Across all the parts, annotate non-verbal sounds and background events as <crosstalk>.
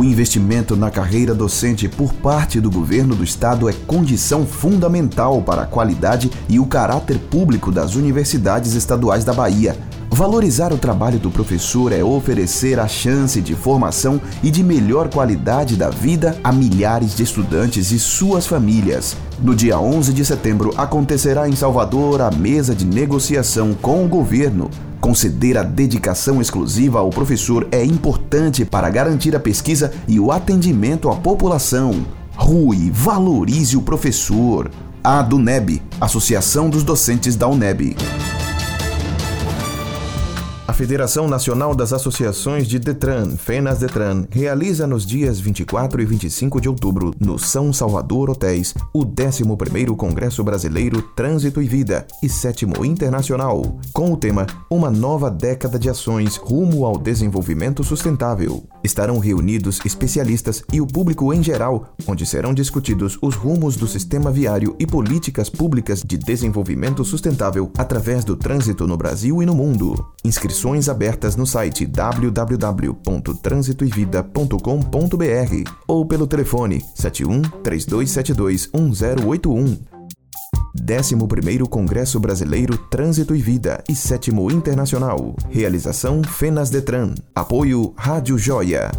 O investimento na carreira docente por parte do governo do estado é condição fundamental para a qualidade e o caráter público das universidades estaduais da Bahia. Valorizar o trabalho do professor é oferecer a chance de formação e de melhor qualidade da vida a milhares de estudantes e suas famílias. No dia 11 de setembro acontecerá em Salvador a mesa de negociação com o governo. Conceder a dedicação exclusiva ao professor é importante para garantir a pesquisa e o atendimento à população. Rui, valorize o professor. A DUNEB, Associação dos Docentes da UNEB. Federação Nacional das Associações de Detran, FENAS Detran, realiza nos dias 24 e 25 de outubro, no São Salvador Hotéis, o 11º Congresso Brasileiro Trânsito e Vida e 7 Internacional, com o tema Uma nova década de ações rumo ao desenvolvimento sustentável. Estarão reunidos especialistas e o público em geral, onde serão discutidos os rumos do sistema viário e políticas públicas de desenvolvimento sustentável através do trânsito no Brasil e no mundo. Inscrições Inscrições abertas no site www.transitoevida.com.br ou pelo telefone 71 3272 1081. 11º Congresso Brasileiro Trânsito e Vida e 7 Internacional. Realização Fenas Detran. Apoio Rádio Joia.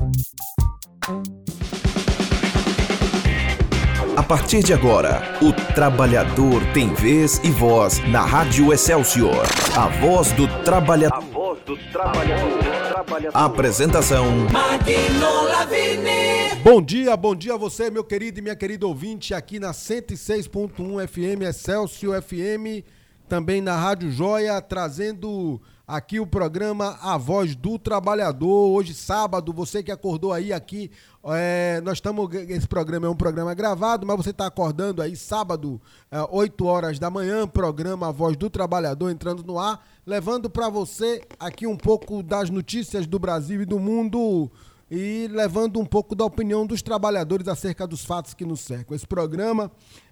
A partir de agora, o trabalhador tem vez e voz na Rádio Excelsior. A voz do trabalhador do trabalhador. trabalhador. Apresentação: Magno Lavini. Bom dia, bom dia a você, meu querido e minha querida ouvinte, aqui na 106.1 FM, Excelsior FM, também na Rádio Joia, trazendo aqui o programa A Voz do Trabalhador. Hoje, sábado, você que acordou aí aqui, é, nós estamos. Esse programa é um programa gravado, mas você está acordando aí sábado, é, 8 horas da manhã, programa A Voz do Trabalhador entrando no ar, levando para você aqui um pouco das notícias do Brasil e do mundo e levando um pouco da opinião dos trabalhadores acerca dos fatos que nos cercam. Esse programa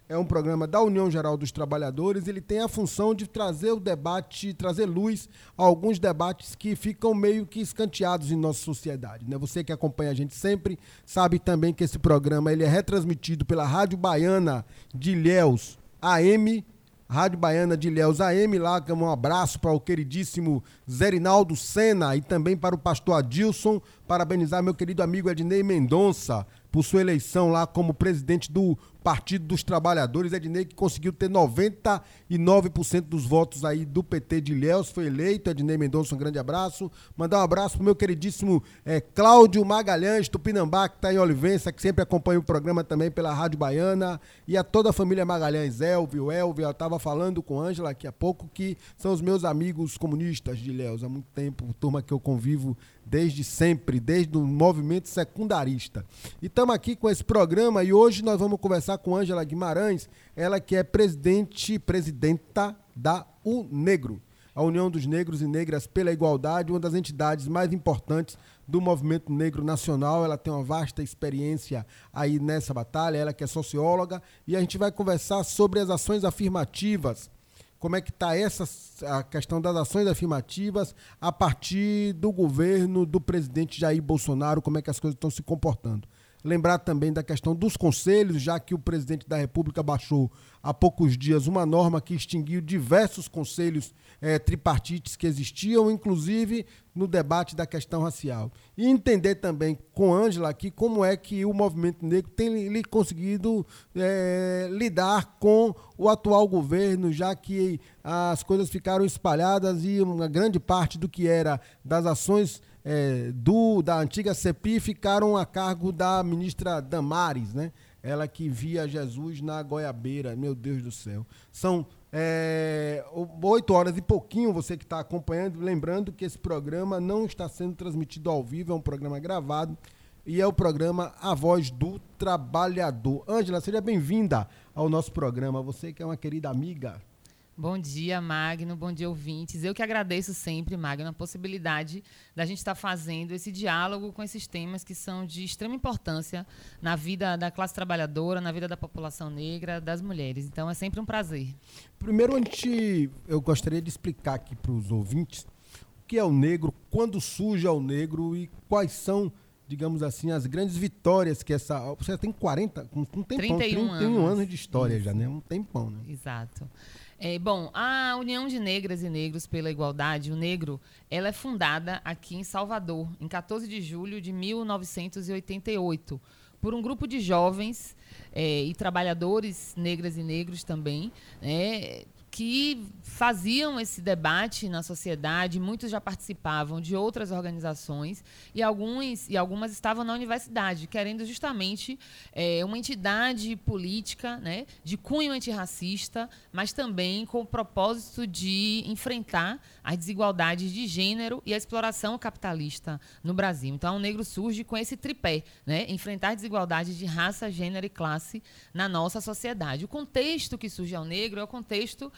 é um programa da União Geral dos Trabalhadores, ele tem a função de trazer o debate, trazer luz a alguns debates que ficam meio que escanteados em nossa sociedade. Né? Você que acompanha a gente sempre sabe também que esse programa ele é retransmitido pela Rádio Baiana de Ilhéus AM, Rádio Baiana de Ilhéus AM, lá um abraço para o queridíssimo Zerinaldo Sena e também para o pastor Adilson, parabenizar meu querido amigo Ednei Mendonça por sua eleição lá como presidente do Partido dos Trabalhadores. Ednei que conseguiu ter 99% dos votos aí do PT de Ilhéus, foi eleito. Ednei Mendonça, um grande abraço. Mandar um abraço pro meu queridíssimo é, Cláudio Magalhães, Tupinambá, que está em Olivença, que sempre acompanha o programa também pela Rádio Baiana. E a toda a família Magalhães, Elvio, Elvio, eu estava falando com Ângela aqui há pouco, que são os meus amigos comunistas de Ilhéus há muito tempo, turma que eu convivo desde sempre, desde o movimento secundarista. E estamos aqui com esse programa e hoje nós vamos conversar com Ângela Guimarães, ela que é presidente, presidenta da UNEGRO, a União dos Negros e Negras pela Igualdade, uma das entidades mais importantes do movimento negro nacional. Ela tem uma vasta experiência aí nessa batalha, ela que é socióloga, e a gente vai conversar sobre as ações afirmativas como é que está essa a questão das ações afirmativas a partir do governo do presidente Jair Bolsonaro, como é que as coisas estão se comportando. Lembrar também da questão dos conselhos, já que o presidente da República baixou há poucos dias uma norma que extinguiu diversos conselhos é, tripartites que existiam, inclusive no debate da questão racial. E entender também com Ângela aqui como é que o movimento negro tem conseguido é, lidar com o atual governo, já que as coisas ficaram espalhadas e uma grande parte do que era das ações é, do, da antiga CEPI ficaram a cargo da ministra Damares, né? Ela que via Jesus na goiabeira, meu Deus do céu. São é, oito horas e pouquinho, você que está acompanhando, lembrando que esse programa não está sendo transmitido ao vivo, é um programa gravado e é o programa A Voz do Trabalhador. Ângela, seja bem-vinda ao nosso programa. Você que é uma querida amiga. Bom dia, Magno. Bom dia, ouvintes. Eu que agradeço sempre, Magno, a possibilidade da gente estar fazendo esse diálogo com esses temas que são de extrema importância na vida da classe trabalhadora, na vida da população negra, das mulheres. Então, é sempre um prazer. Primeiro, antes, eu gostaria de explicar aqui para os ouvintes o que é o negro, quando surge o negro e quais são digamos assim, as grandes vitórias que essa. Você tem 40, um tempão, 31 31 anos. anos de história Isso. já, né? Um tempão, né? Exato. É, bom, a União de Negras e Negros pela Igualdade, o Negro, ela é fundada aqui em Salvador, em 14 de julho de 1988, por um grupo de jovens é, e trabalhadores negras e negros também, né, que faziam esse debate na sociedade, muitos já participavam de outras organizações e alguns e algumas estavam na universidade, querendo justamente é, uma entidade política, né, de cunho antirracista, mas também com o propósito de enfrentar as desigualdades de gênero e a exploração capitalista no Brasil. Então, o negro surge com esse tripé, né, enfrentar desigualdades de raça, gênero e classe na nossa sociedade. O contexto que surge ao negro é o contexto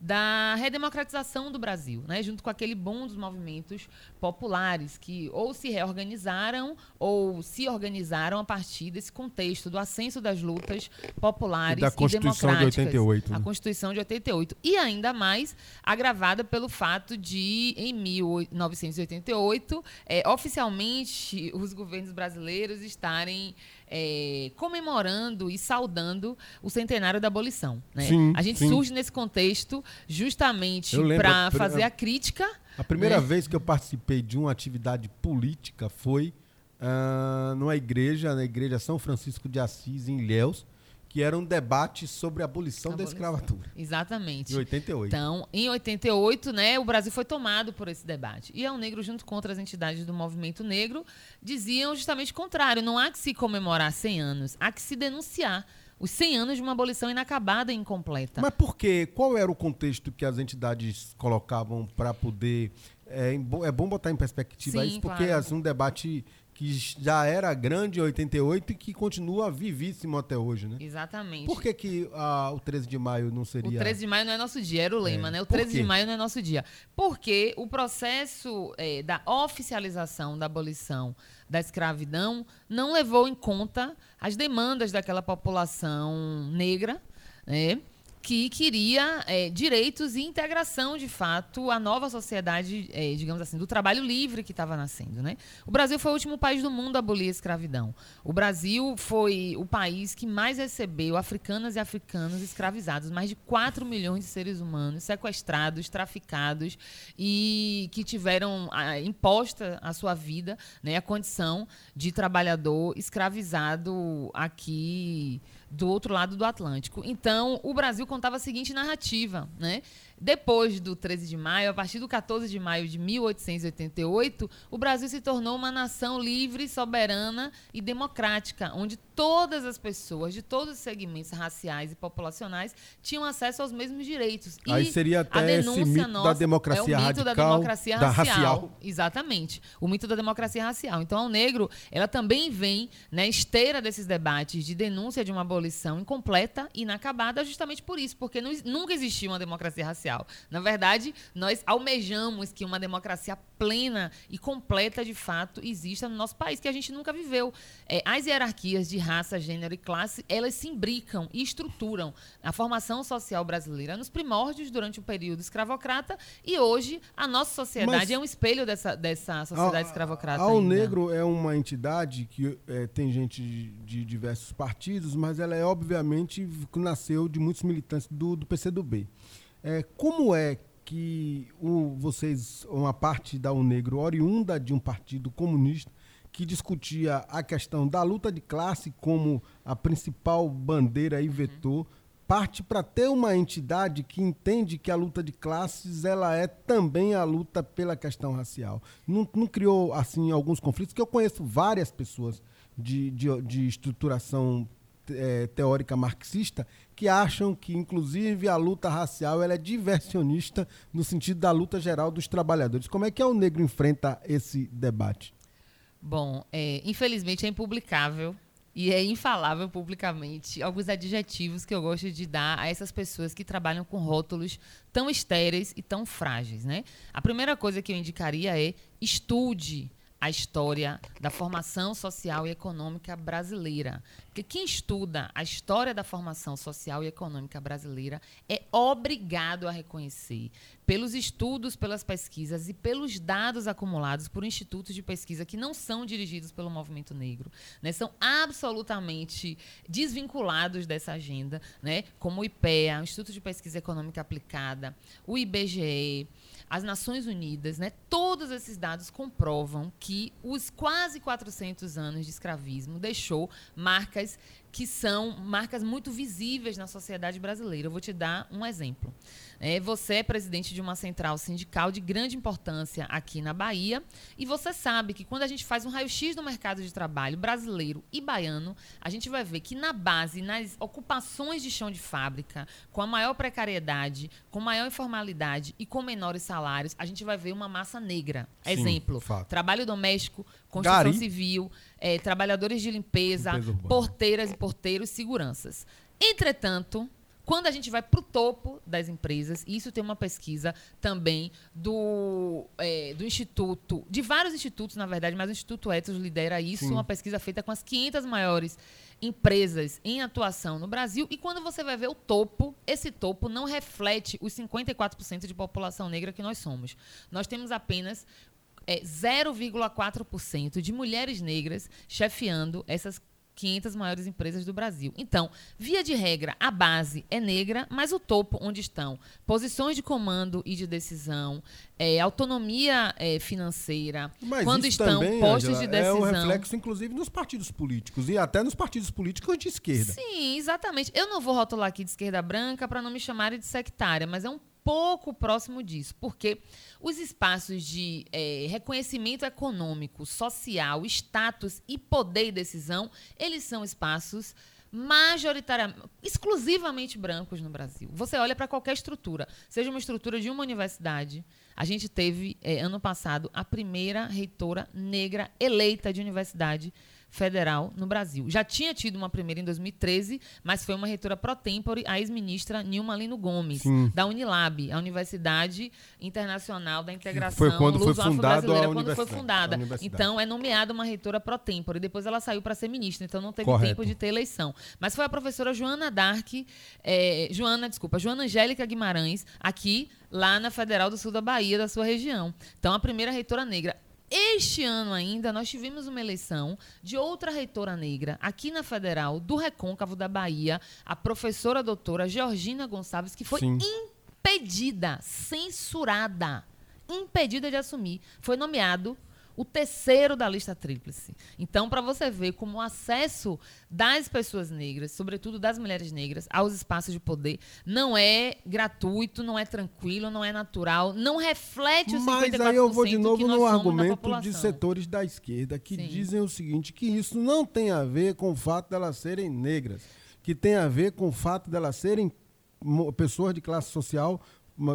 da redemocratização do Brasil, né? junto com aquele boom dos movimentos populares que ou se reorganizaram ou se organizaram a partir desse contexto do ascenso das lutas populares E da Constituição de democráticas. 88, né? A Constituição de 88. E ainda mais agravada pelo fato de, em 1988, eh, oficialmente os governos brasileiros estarem eh, comemorando e saudando o centenário da abolição. né? Sim, a gente sim. surge nesse contexto justamente para fazer a crítica. A primeira né? vez que eu participei de uma atividade política foi ah, numa igreja, na igreja São Francisco de Assis, em Ilhéus, que era um debate sobre a abolição, da Abolição. escravatura. Exatamente. Em 88. Então, em 88, né, o Brasil foi tomado por esse debate. E a Negro, junto com outras entidades do movimento negro, diziam justamente o contrário. Não há que se comemorar 100 anos, há que se denunciar os 100 anos de uma abolição inacabada e incompleta. Mas por quê? Qual era o contexto que as entidades colocavam para poder. É, é bom botar em perspectiva Sim, isso, porque claro. é assim, um debate que já era grande em 88 e que continua vivíssimo até hoje, né? Exatamente. Por que, que ah, o 13 de maio não O seria. 13 de maio não é nosso dia, era o lema, É. né? O Por 13 de maio não é nosso dia. Porque o processo eh, da oficialização da abolição da escravidão não levou em conta as demandas daquela população negra, né? Que queria eh, direitos e integração, de fato, à nova sociedade, eh, digamos assim, do trabalho livre que estava nascendo. Né? O Brasil foi o último país do mundo a abolir a escravidão. O Brasil foi o país que mais recebeu africanas e africanos escravizados, mais de 4 milhões de seres humanos sequestrados, traficados e que tiveram ah, imposta a sua vida, né, a condição de trabalhador escravizado aqui do outro lado do Atlântico. Então, o Brasil contava a seguinte narrativa, né? Depois do 13 de maio, a partir do 14 de maio de 1888, o Brasil se tornou uma nação livre, soberana e democrática, onde todas as pessoas de todos os segmentos raciais e populacionais tinham acesso aos mesmos direitos. E Aí seria a até esse denúncia mito da nossa democracia é o mito da radical, democracia da racial. racial. Exatamente. O mito da democracia racial. Então, o negro, ela também vem na esteira desses debates de denúncia de uma abolição incompleta e inacabada, justamente por isso, porque não- nunca existiu uma democracia racial. Na verdade, nós almejamos que uma democracia plena e completa, de fato, exista no nosso país, que a gente nunca viveu. É, as hierarquias de raça, gênero e classe, elas se imbricam e estruturam a formação social brasileira nos primórdios, durante o período escravocrata, e hoje a nossa sociedade Mas- é um espelho dessa, dessa sociedade Ao- escravocrata. Ao ainda. Negro é uma entidade que eh, tem gente de, de diversos partidos, mas ela é obviamente que nasceu de muitos militantes do, do PCdoB. Eh, como é que o- vocês, uma parte da O Negro, oriunda de um partido comunista, que discutia a questão da luta de classe como a principal bandeira e vetor, parte para ter uma entidade que entende que a luta de classes ela é também a luta pela questão racial. Não, não criou assim alguns conflitos que eu conheço várias pessoas de, de, de estruturação eh, teórica marxista que acham que inclusive a luta racial ela é diversionista no sentido da luta geral dos trabalhadores. Como é que o negro enfrenta esse debate? Bom, é, infelizmente é impublicável e é infalável publicamente alguns adjetivos que eu gosto de dar a essas pessoas que trabalham com rótulos tão estéreis e tão frágeis, né? A primeira coisa que eu indicaria é estude a história da formação social e econômica brasileira. Porque quem estuda a história da formação social e econômica brasileira é obrigado a reconhecer, pelos estudos, pelas pesquisas e pelos dados acumulados por institutos de pesquisa que não são dirigidos pelo movimento negro, né, são absolutamente desvinculados dessa agenda, né, como o IPEA, o Instituto de Pesquisa Econômica Aplicada, o IBGE, as Nações Unidas, né, todos esses dados comprovam que os quase 400 anos de escravismo deixou marcas que são marcas muito visíveis na sociedade brasileira. Eu vou te dar um exemplo. É, você é presidente de uma central sindical de grande importância aqui na Bahia e você sabe que quando a gente faz um raio-x do mercado de trabalho brasileiro e baiano, a gente vai ver que na base, nas ocupações de chão de fábrica, com a maior precariedade, com maior informalidade e com menores salários, a gente vai ver uma massa negra. Sim, Exemplo, fato. trabalho doméstico, construção Gari. civil, é, trabalhadores de limpeza, limpeza porteiras e porteiros, seguranças. Entretanto, quando a gente vai para o topo das empresas, e isso tem uma pesquisa também do, é, do Instituto, de vários institutos, na verdade, mas o Instituto Etos lidera isso, Sim. uma pesquisa feita com as 500 maiores empresas em atuação no Brasil. E quando você vai ver o topo, esse topo não reflete os 54% de população negra que nós somos. Nós temos apenas é, 0,4% de mulheres negras chefiando essas 500 maiores empresas do Brasil. Então, via de regra, a base é negra, mas o topo, onde estão posições de comando e de decisão, é, autonomia é, financeira, mas quando estão também, postos Angela, de decisão. É um reflexo, inclusive, nos partidos políticos e até nos partidos políticos de esquerda. Sim, exatamente. Eu não vou rotular aqui de esquerda branca para não me chamarem de sectária, mas é um pouco próximo disso, porque os espaços de é, reconhecimento econômico, social, status e poder e decisão, eles são espaços majoritariamente, exclusivamente brancos no Brasil. Você olha para qualquer estrutura, seja uma estrutura de uma universidade. A gente teve, é, ano passado, a primeira reitora negra eleita de universidade federal no Brasil. Já tinha tido uma primeira em 2013, mas foi uma reitora pro tempore, a ex-ministra Nilma Lino Gomes, Sim. da Unilab, a Universidade Internacional da Integração foi quando foi brasileira quando foi fundada. Então, é nomeada uma reitora pro tempore. Depois ela saiu para ser ministra, então não teve Correto. tempo de ter eleição. Mas foi a professora Joana Dark, é, Joana, desculpa, Joana Angélica Guimarães, aqui lá na Federal do Sul da Bahia, da sua região. Então, a primeira reitora negra. Este ano ainda, nós tivemos uma eleição de outra reitora negra aqui na Federal, do Recôncavo da Bahia, a professora doutora Georgina Gonçalves, que foi Sim. impedida, censurada, impedida de assumir. Foi nomeado o terceiro da lista tríplice. Então, para você ver como o acesso das pessoas negras, sobretudo das mulheres negras, aos espaços de poder não é gratuito, não é tranquilo, não é natural, não reflete o 54% Mas aí eu vou de novo no argumento de setores da esquerda que Sim. dizem o seguinte, que isso não tem a ver com o fato delas serem negras, que tem a ver com o fato delas serem pessoas de classe social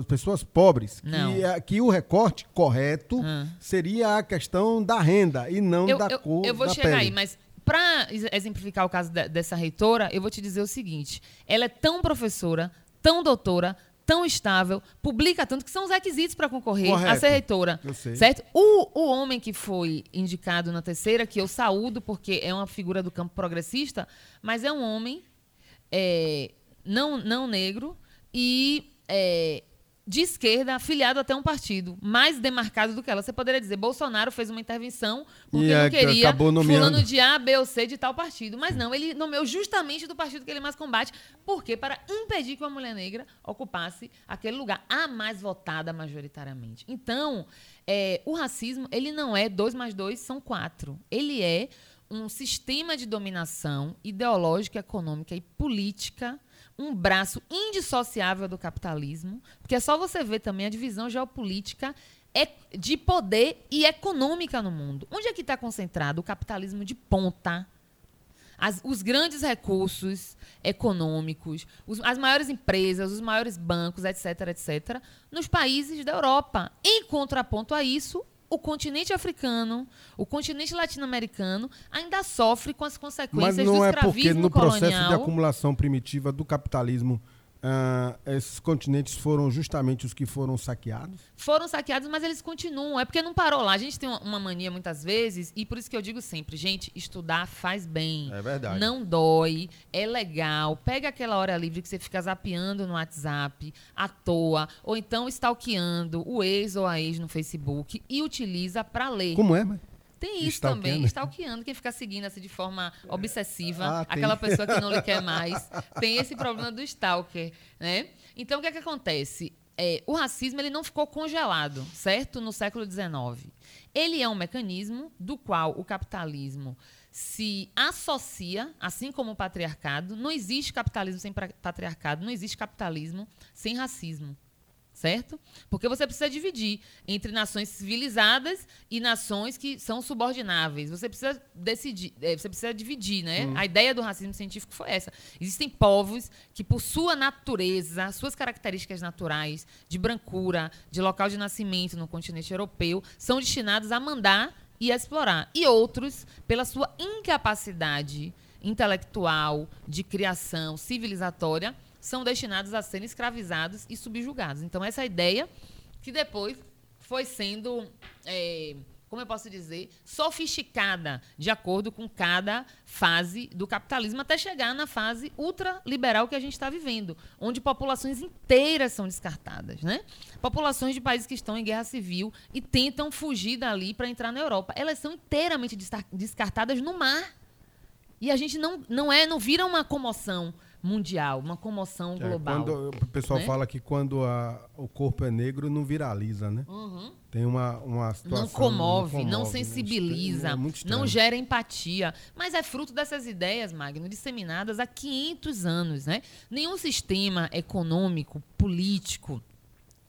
pessoas pobres, que, é, que, o recorte correto ah. seria a questão da renda e não eu, da eu, cor Eu vou da chegar pele. aí, mas para exemplificar o caso de, dessa reitora, eu vou te dizer o seguinte: ela é tão professora, tão doutora, tão estável, publica tanto que são os requisitos para concorrer Correto. a ser reitora. Certo? O, o homem que foi indicado na terceira, que eu saúdo porque é uma figura do campo progressista, mas é um homem é, não, não negro e é, de esquerda afiliado até um partido mais demarcado do que ela. Você poderia dizer, Bolsonaro fez uma intervenção porque e não queria fulano de A, B ou C de tal partido. Mas não, ele nomeou justamente do partido que ele mais combate. Por quê? Para impedir que uma mulher negra ocupasse aquele lugar, a mais votada majoritariamente. Então, é, o racismo, ele não é dois mais dois são quatro. Ele é um sistema de dominação ideológica, econômica e política um braço indissociável do capitalismo, porque é só você ver também a divisão geopolítica de poder e econômica no mundo. Onde é que está concentrado o capitalismo de ponta? As, os grandes recursos econômicos, os, as maiores empresas, os maiores bancos, etc., etc., nos países da Europa. Em contraponto a isso, o continente africano, o continente latino-americano ainda sofre com as consequências Mas não do é porque no processo de acumulação primitiva do capitalismo uh, esses continentes foram justamente os que foram saqueados? Foram saqueados, mas eles continuam. É porque não parou lá. A gente tem uma mania muitas vezes, e por isso que eu digo sempre, gente, estudar faz bem. É verdade. Não dói, é legal. Pega aquela hora livre que você fica zapeando no WhatsApp, à toa, ou então stalkeando o ex ou a ex no Facebook e utiliza para ler. Como é, mãe? Tem isso também, stalkeando, quem fica seguindo assim de forma obsessiva, ah, aquela pessoa que não lhe quer <laughs> mais. Tem esse problema do stalker, né? Então, o que é que acontece? É, o racismo ele não ficou congelado, certo? No século XIX. Ele é um mecanismo do qual o capitalismo se associa, assim como o patriarcado. Não existe capitalismo sem patriarcado, não existe capitalismo sem racismo certo? Porque você precisa dividir entre nações civilizadas e nações que são subordináveis. Você precisa decidir, é, você precisa dividir, né? Hum. A ideia do racismo científico foi essa. Existem povos que, por sua natureza, suas características naturais, de brancura, de local de nascimento no continente europeu, são destinados a mandar e a explorar. E outros, pela sua incapacidade intelectual, de criação civilizatória, são destinados a serem escravizados e subjugados. Então, essa ideia que depois foi sendo, é, como eu posso dizer, sofisticada de acordo com cada fase do capitalismo, até chegar na fase ultraliberal que a gente está vivendo, onde populações inteiras são descartadas. Né? Populações de países que estão em guerra civil e tentam fugir dali para entrar na Europa. Elas são inteiramente descartadas no mar. E a gente não, não é, não vira uma comoção mundial, uma comoção é, global. Quando, o pessoal né? fala que quando a, o corpo é negro não viraliza, né? Uhum. Tem uma, uma situação... Não comove, não, comove, não sensibiliza, é não gera empatia. Mas é fruto dessas ideias, Magno, disseminadas há 500 anos, né? Nenhum sistema econômico, político,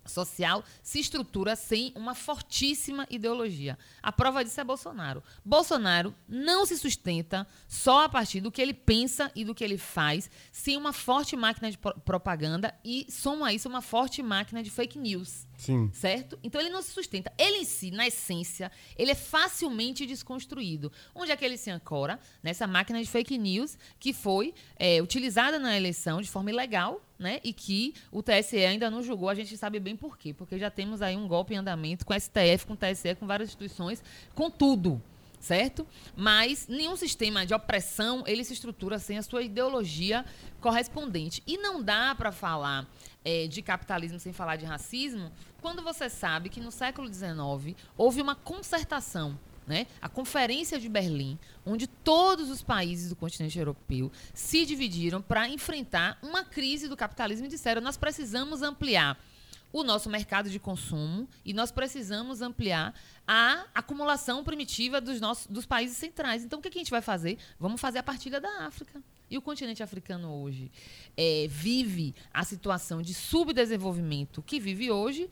social se estrutura sem uma fortíssima ideologia. A prova disso é Bolsonaro. Bolsonaro não se sustenta só a partir do que ele pensa e do que ele faz, sem uma forte máquina de propaganda e soma isso uma forte máquina de fake news. Sim. Certo? Então ele não se sustenta. Ele em si, na essência, ele é facilmente desconstruído. Onde é que ele se ancora? Nessa máquina de fake news que foi é, utilizada na eleição de forma ilegal né? E que o TSE ainda não julgou, a gente sabe bem por quê. Porque já temos aí um golpe em andamento com STF, com TSE, com várias instituições, com tudo, certo? Mas nenhum sistema de opressão, ele se estrutura sem a sua ideologia correspondente. E não dá para falar é, de capitalismo sem falar de racismo, quando você sabe que no século XIX houve uma concertação né? A Conferência de Berlim, onde todos os países do continente europeu se dividiram para enfrentar uma crise do capitalismo e disseram: nós precisamos ampliar o nosso mercado de consumo e nós precisamos ampliar a acumulação primitiva dos, nossos, dos países centrais. Então, o que, que a gente vai fazer? Vamos fazer a partilha da África. E o continente africano hoje é, vive a situação de subdesenvolvimento que vive hoje,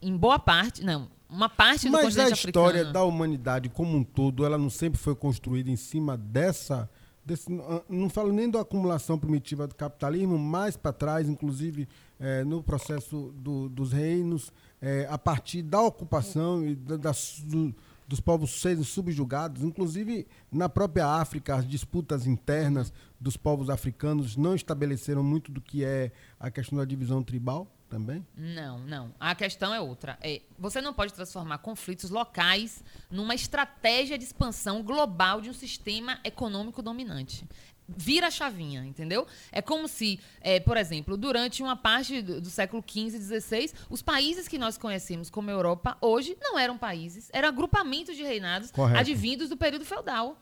em boa parte, não, uma parte do Mas continente a história da humanidade como um todo, ela não sempre foi construída em cima dessa. Desse, não falo nem da acumulação primitiva do capitalismo, mais para trás, inclusive é, no processo do, dos reinos, é, a partir da ocupação e da, das, do, dos povos serem subjugados, inclusive na própria África, as disputas internas dos povos africanos não estabeleceram muito do que é a questão da divisão tribal também? Não, não. A questão é outra. É, você não pode transformar conflitos locais numa estratégia de expansão global de um sistema econômico dominante. Vira a chavinha, entendeu? É como se, é, por exemplo, durante uma parte do, do século XV e XVI, os países que nós conhecemos como Europa hoje não eram países, eram agrupamentos de reinados Correto. advindos do período feudal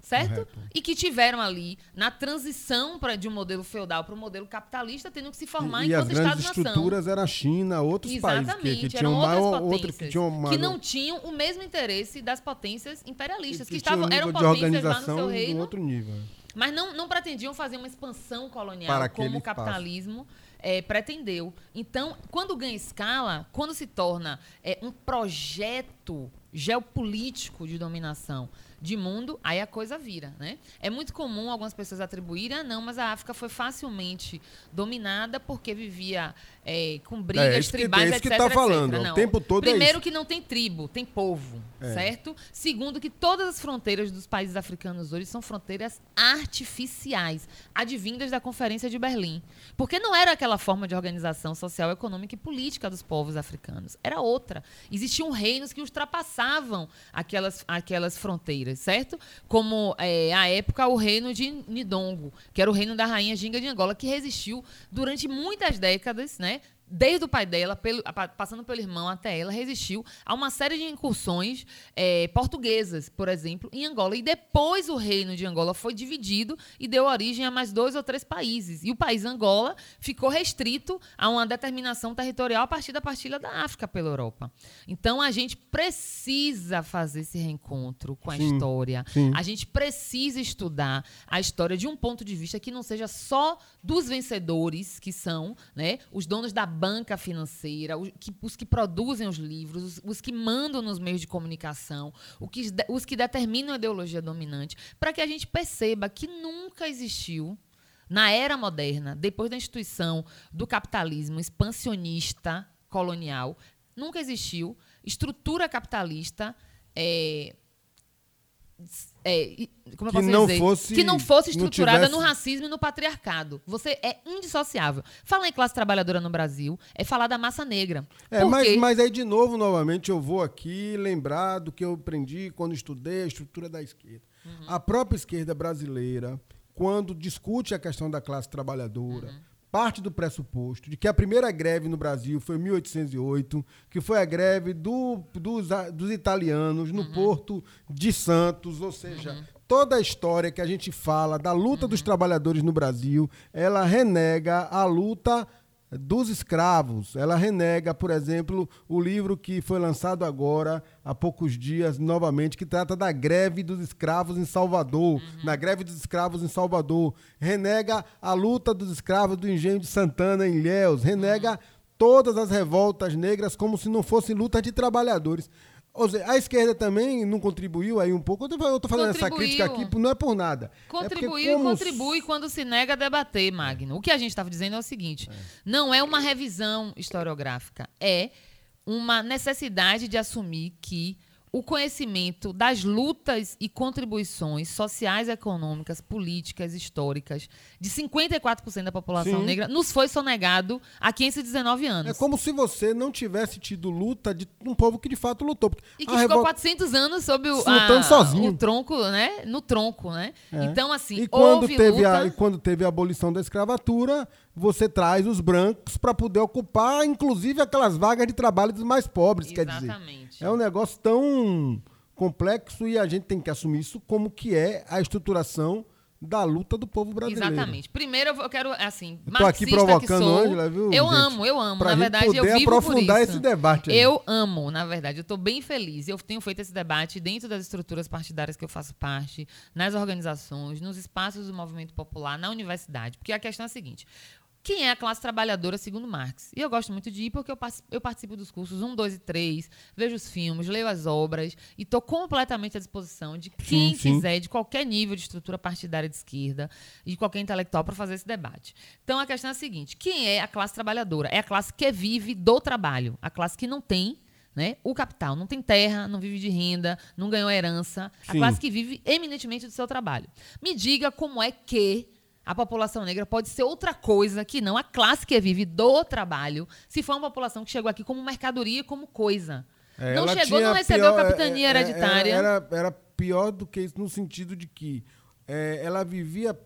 certo? Correto. E que tiveram ali, na transição pra, de um modelo feudal para um modelo capitalista, tendo que se formar e, enquanto Estado-nação. E as grandes estruturas eram a China, outros Exatamente, países que, que tinham maior, outro, que, tinham maior... que não tinham o mesmo interesse das potências imperialistas, que, que estavam, um eram potências lá no seu reino, outro nível. Mas não, não pretendiam fazer uma expansão colonial como o capitalismo é, pretendeu. Então, quando ganha escala, quando se torna é, um projeto geopolítico de dominação de mundo, aí a coisa vira, né? É muito comum algumas pessoas atribuírem, ah, não, mas a África foi facilmente dominada porque vivia é, com brigas é, tribais, que, é etc. que tá etc. falando, Não. o tempo todo é Primeiro isso. que não tem tribo, tem povo, É. certo? Segundo que todas as fronteiras dos países africanos hoje são fronteiras artificiais, advindas da Conferência de Berlim. Porque não era aquela forma de organização social, econômica e política dos povos africanos. Era outra. Existiam reinos que ultrapassavam aquelas, aquelas fronteiras, certo? Como, é, à época, o reino de Nidongo, que era o reino da rainha Ginga de Angola, que resistiu durante muitas décadas, né? Desde o pai dela, pelo- passando pelo irmão até ela, resistiu a uma série de incursões é, portuguesas, por exemplo, em Angola. E depois o reino de Angola foi dividido e deu origem a mais dois ou três países. E o país Angola ficou restrito a uma determinação territorial a partir da partilha da África pela Europa. Então a gente precisa fazer esse reencontro com a Sim, história. sim. A gente precisa estudar a história de um ponto de vista que não seja só dos vencedores, que são né, os donos da banca financeira, os que, os que produzem os livros, os, os que mandam nos meios de comunicação, que, os que determinam a ideologia dominante, para que a gente perceba que nunca existiu na era moderna, depois da instituição do capitalismo expansionista colonial, nunca existiu estrutura capitalista é, é, como eu Que não dizer? fosse- que não fosse não estruturada tivesse- no racismo e no patriarcado. Você é indissociável. Falar em classe trabalhadora no Brasil é falar da massa negra. É, mas, mas aí, de novo, novamente, eu vou aqui lembrar do que eu aprendi quando estudei a estrutura da esquerda. Uhum. A própria esquerda brasileira, quando discute a questão da classe trabalhadora, Uhum. Parte do pressuposto de que a primeira greve no Brasil foi em 1808, que foi a greve do- dos, dos italianos Uhum. no porto de Santos, ou seja, toda a história que a gente fala da luta Uhum. dos trabalhadores no Brasil, ela renega a luta dos escravos. Ela renega, por exemplo, o livro que foi lançado agora, há poucos dias, novamente, que trata da greve dos escravos em Salvador. Na greve dos escravos em Salvador. Renega a luta dos escravos do engenho de Santana, em Ilhéus. Renega todas as revoltas negras como se não fossem lutas de trabalhadores. Ou seja, a esquerda também não contribuiu aí um pouco. Eu tô fazendo essa Contribuiu. crítica aqui, não é por nada. É Contribuiu como e contribui quando se nega a debater, Magno. O que a gente estava dizendo é o seguinte: não é uma revisão historiográfica, é uma necessidade de assumir que o conhecimento das lutas e contribuições sociais, econômicas, políticas, históricas de 54% da população Sim. negra nos foi sonegado há 519 anos. É como se você não tivesse tido luta de um povo que de fato lutou. E que ficou revolta- 400 anos sob o, a- sozinho. o tronco, né? No tronco, né? É. Então, assim, e quando teve luta... a e quando teve a abolição da escravatura, você traz os brancos para poder ocupar, inclusive aquelas vagas de trabalho dos mais pobres, quer dizer. Exatamente. É um negócio tão complexo e a gente tem que assumir isso como que é a estruturação da luta do povo brasileiro. Exatamente. Primeiro eu eu quero, assim, Eu tô aqui provocando sou, Ângela, viu, Eu gente? amo, eu amo. Pra na verdade, eu poder vivo por aprofundar isso. esse debate aí. Eu amo, na verdade. Eu estou bem feliz. Eu tenho feito esse debate dentro das estruturas partidárias que eu faço parte, nas organizações, nos espaços do movimento popular, na universidade. Porque a questão é a seguinte. Quem é a classe trabalhadora segundo Marx? E eu gosto muito de ir porque eu participo, eu participo dos cursos 1, 2 e 3, vejo os filmes, leio as obras e estou completamente à disposição de quem Sim, sim. quiser, de qualquer nível de estrutura partidária de esquerda e de qualquer intelectual para fazer esse debate. Então a questão é a seguinte: quem é a classe trabalhadora? É a classe que vive do trabalho, a classe que não tem. Né? O capital não tem terra, não vive de renda, não ganhou herança. A Sim. classe que vive eminentemente do seu trabalho. Me diga como é que a população negra pode ser outra coisa que não a classe que vive do trabalho, se for uma população que chegou aqui como mercadoria, como coisa. É, não chegou, não recebeu pior- capitania é, é, hereditária. Era, era pior do que isso no sentido de que é, ela vivia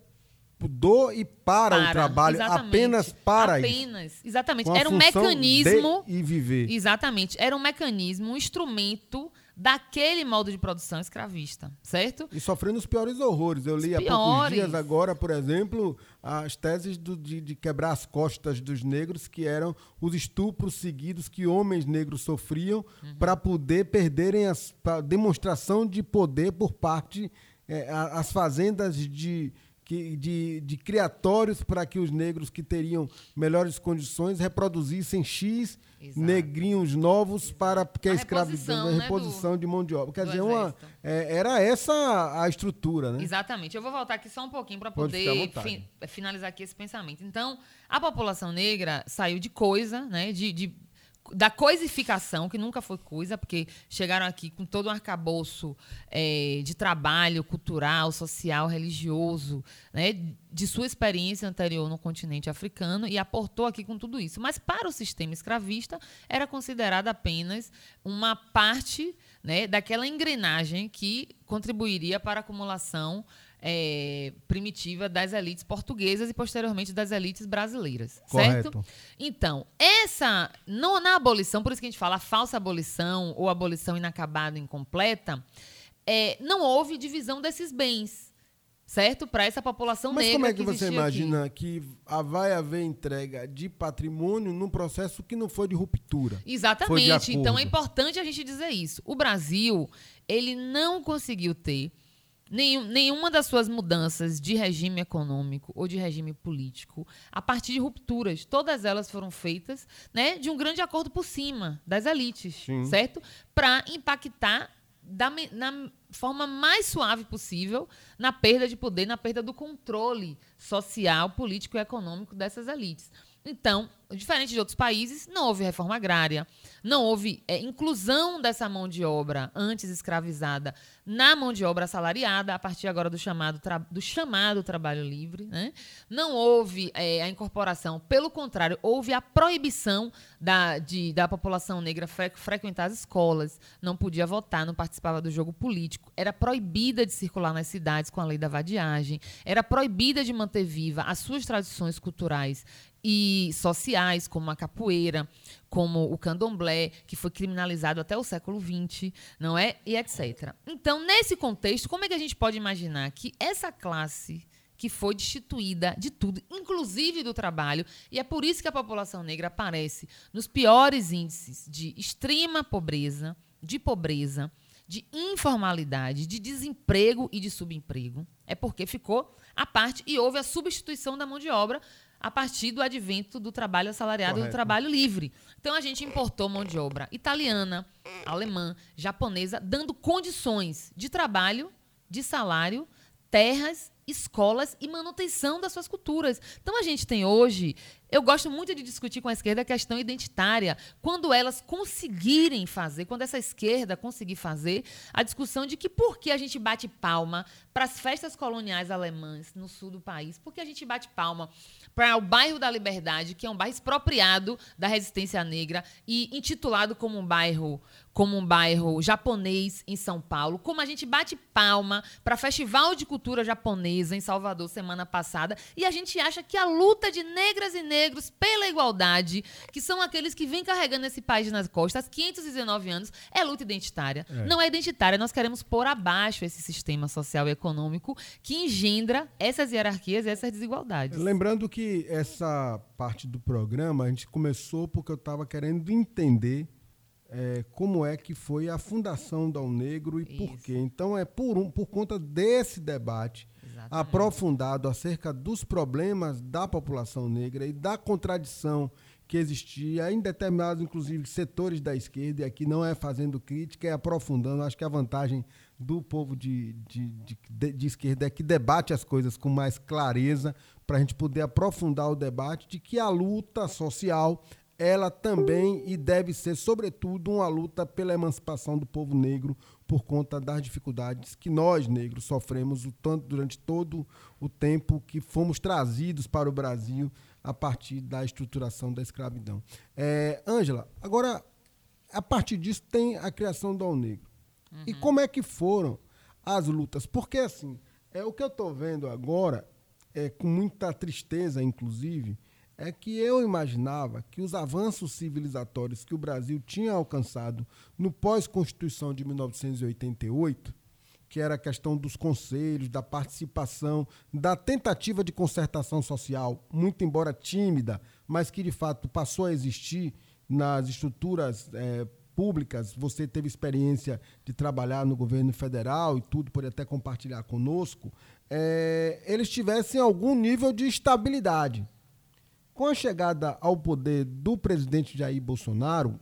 do e para, o Para, trabalho, exatamente. apenas para isso. Apenas, exatamente. A Era um mecanismo. e viver. Exatamente. Era um mecanismo, um instrumento daquele modo de produção escravista, certo? E sofrendo os piores horrores. Eu Os li há poucos dias agora, por exemplo, as teses do- de, de quebrar as costas dos negros, que eram os estupros seguidos que homens negros sofriam Uhum. para poder perderem a demonstração de poder por parte a- as fazendas de que, de, de criatórios para que os negros que teriam melhores condições reproduzissem X Exato. negrinhos novos Exato. para que a, a escravidão, a né, reposição do, de mão de obra. Quer dizer, uma, é, era essa a estrutura, né? Exatamente. Eu vou voltar aqui só um pouquinho para poder fi, finalizar aqui esse pensamento. Então, a população negra saiu de coisa, né, de, de da coisificação, que nunca foi coisa, porque chegaram aqui com todo um arcabouço é, de trabalho cultural, social, religioso, né, de sua experiência anterior no continente africano e aportou aqui com tudo isso. Mas para o sistema escravista, era considerada apenas uma parte né, daquela engrenagem que contribuiria para a acumulação é, primitiva das elites portuguesas e posteriormente das elites brasileiras, Correto. certo? Então, essa não na abolição, por isso que a gente fala falsa abolição ou abolição inacabada, incompleta, é, não houve divisão desses bens, certo? Para essa população Mas negra. Mas como é que, que você imagina aqui. que vai haver entrega de patrimônio num processo que não foi de ruptura? Exatamente. De então é importante a gente dizer isso. O Brasil, ele não conseguiu ter nenhum, nenhuma das suas mudanças de regime econômico ou de regime político a partir de rupturas. Todas elas foram feitas né, de um grande acordo por cima das elites, Sim. certo? Para impactar da, na forma mais suave possível na perda de poder, na perda do controle social, político e econômico dessas elites. Então, diferente de outros países, não houve reforma agrária, não houve é, inclusão dessa mão de obra antes escravizada na mão de obra assalariada, a partir agora do chamado, do chamado trabalho livre. Né? Não houve é, a incorporação, pelo contrário, houve a proibição da, de, da população negra fre frequentar as escolas, não podia votar, não participava do jogo político, era proibida de circular nas cidades com a lei da vadiagem, era proibida de manter viva as suas tradições culturais e sociais, como a capoeira, como o candomblé, que foi criminalizado até o século XX, não é? E etc. Então, nesse contexto, como é que a gente pode imaginar que essa classe que foi destituída de tudo, inclusive do trabalho, e é por isso que a população negra aparece nos piores índices de extrema pobreza, de pobreza, de informalidade, de desemprego e de subemprego, é porque ficou a parte e houve a substituição da mão de obra a partir do advento do trabalho assalariado Correto. e do trabalho livre. Então a gente importou mão de obra italiana, alemã, japonesa, dando condições de trabalho, de salário, terras, escolas e manutenção das suas culturas. Então a gente tem hoje eu gosto muito de discutir com a esquerda a questão identitária. Quando elas conseguirem fazer, quando essa esquerda conseguir fazer, a discussão de que por que a gente bate palma para as festas coloniais alemãs no sul do país, por que a gente bate palma para o bairro da Liberdade, que é um bairro expropriado da resistência negra e intitulado como um bairro como um bairro japonês em São Paulo, como a gente bate palma para Festival de Cultura Japonesa em Salvador semana passada, e a gente acha que a luta de negras e negros negros pela igualdade, que são aqueles que vêm carregando esse país nas costas há 519 anos, é luta identitária. É. Não é identitária, nós queremos pôr abaixo esse sistema social e econômico que engendra essas hierarquias e essas desigualdades. Lembrando que essa parte do programa a gente começou porque eu estava querendo entender é, como é que foi a fundação da Unegro e Isso. por quê. Então é por, um, por conta desse debate aprofundado acerca dos problemas da população negra e da contradição que existia em determinados, inclusive, setores da esquerda, e aqui não é fazendo crítica, é aprofundando. Acho que a vantagem do povo de, de, de, de esquerda é que debate as coisas com mais clareza, para a gente poder aprofundar o debate de que a luta social ela também e deve ser, sobretudo, uma luta pela emancipação do povo negro por conta das dificuldades que nós, negros, sofremos o tanto durante todo o tempo que fomos trazidos para o Brasil a partir da estruturação da escravidão. É, Ângela, é, agora, a partir disso tem a criação do Negro. Uhum. E como é que foram as lutas? Porque, assim, é o que eu estou vendo agora, é, com muita tristeza, inclusive, é que eu imaginava que os avanços civilizatórios que o Brasil tinha alcançado no pós-Constituição de 1988, que era a questão dos conselhos, da participação, da tentativa de concertação social, muito embora tímida, mas que de fato passou a existir nas estruturas é, públicas, você teve experiência de trabalhar no governo federal e tudo, pode até compartilhar conosco, é, eles tivessem algum nível de estabilidade. Com a chegada ao poder do presidente Jair Bolsonaro,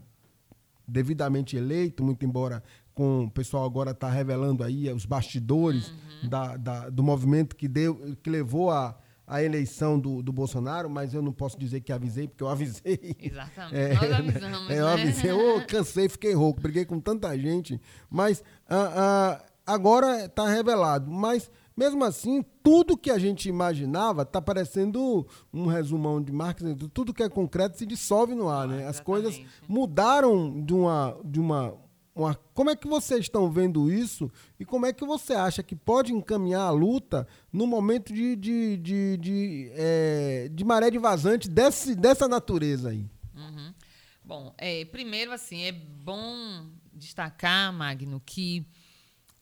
devidamente eleito, muito embora com o pessoal agora está revelando aí os bastidores uhum. da, da, do movimento que, deu, que levou a, a eleição do, do Bolsonaro, mas eu não posso dizer que avisei, porque eu avisei. Exatamente. <laughs> É, Nós avisamos. É, eu né? avisei, eu cansei, fiquei rouco, briguei com tanta gente. Mas ah, ah, agora está revelado. Mas mesmo assim, tudo que a gente imaginava está parecendo um resumão de Marx. Tudo que é concreto se dissolve no ar, né? As coisas mudaram de uma, de uma, uma. Como é que vocês estão vendo isso e como é que você acha que pode encaminhar a luta no momento de, de, de, de, é, de maré de vazante desse, dessa natureza aí? Uhum. Bom, é, primeiro, assim, é bom destacar, Magno, que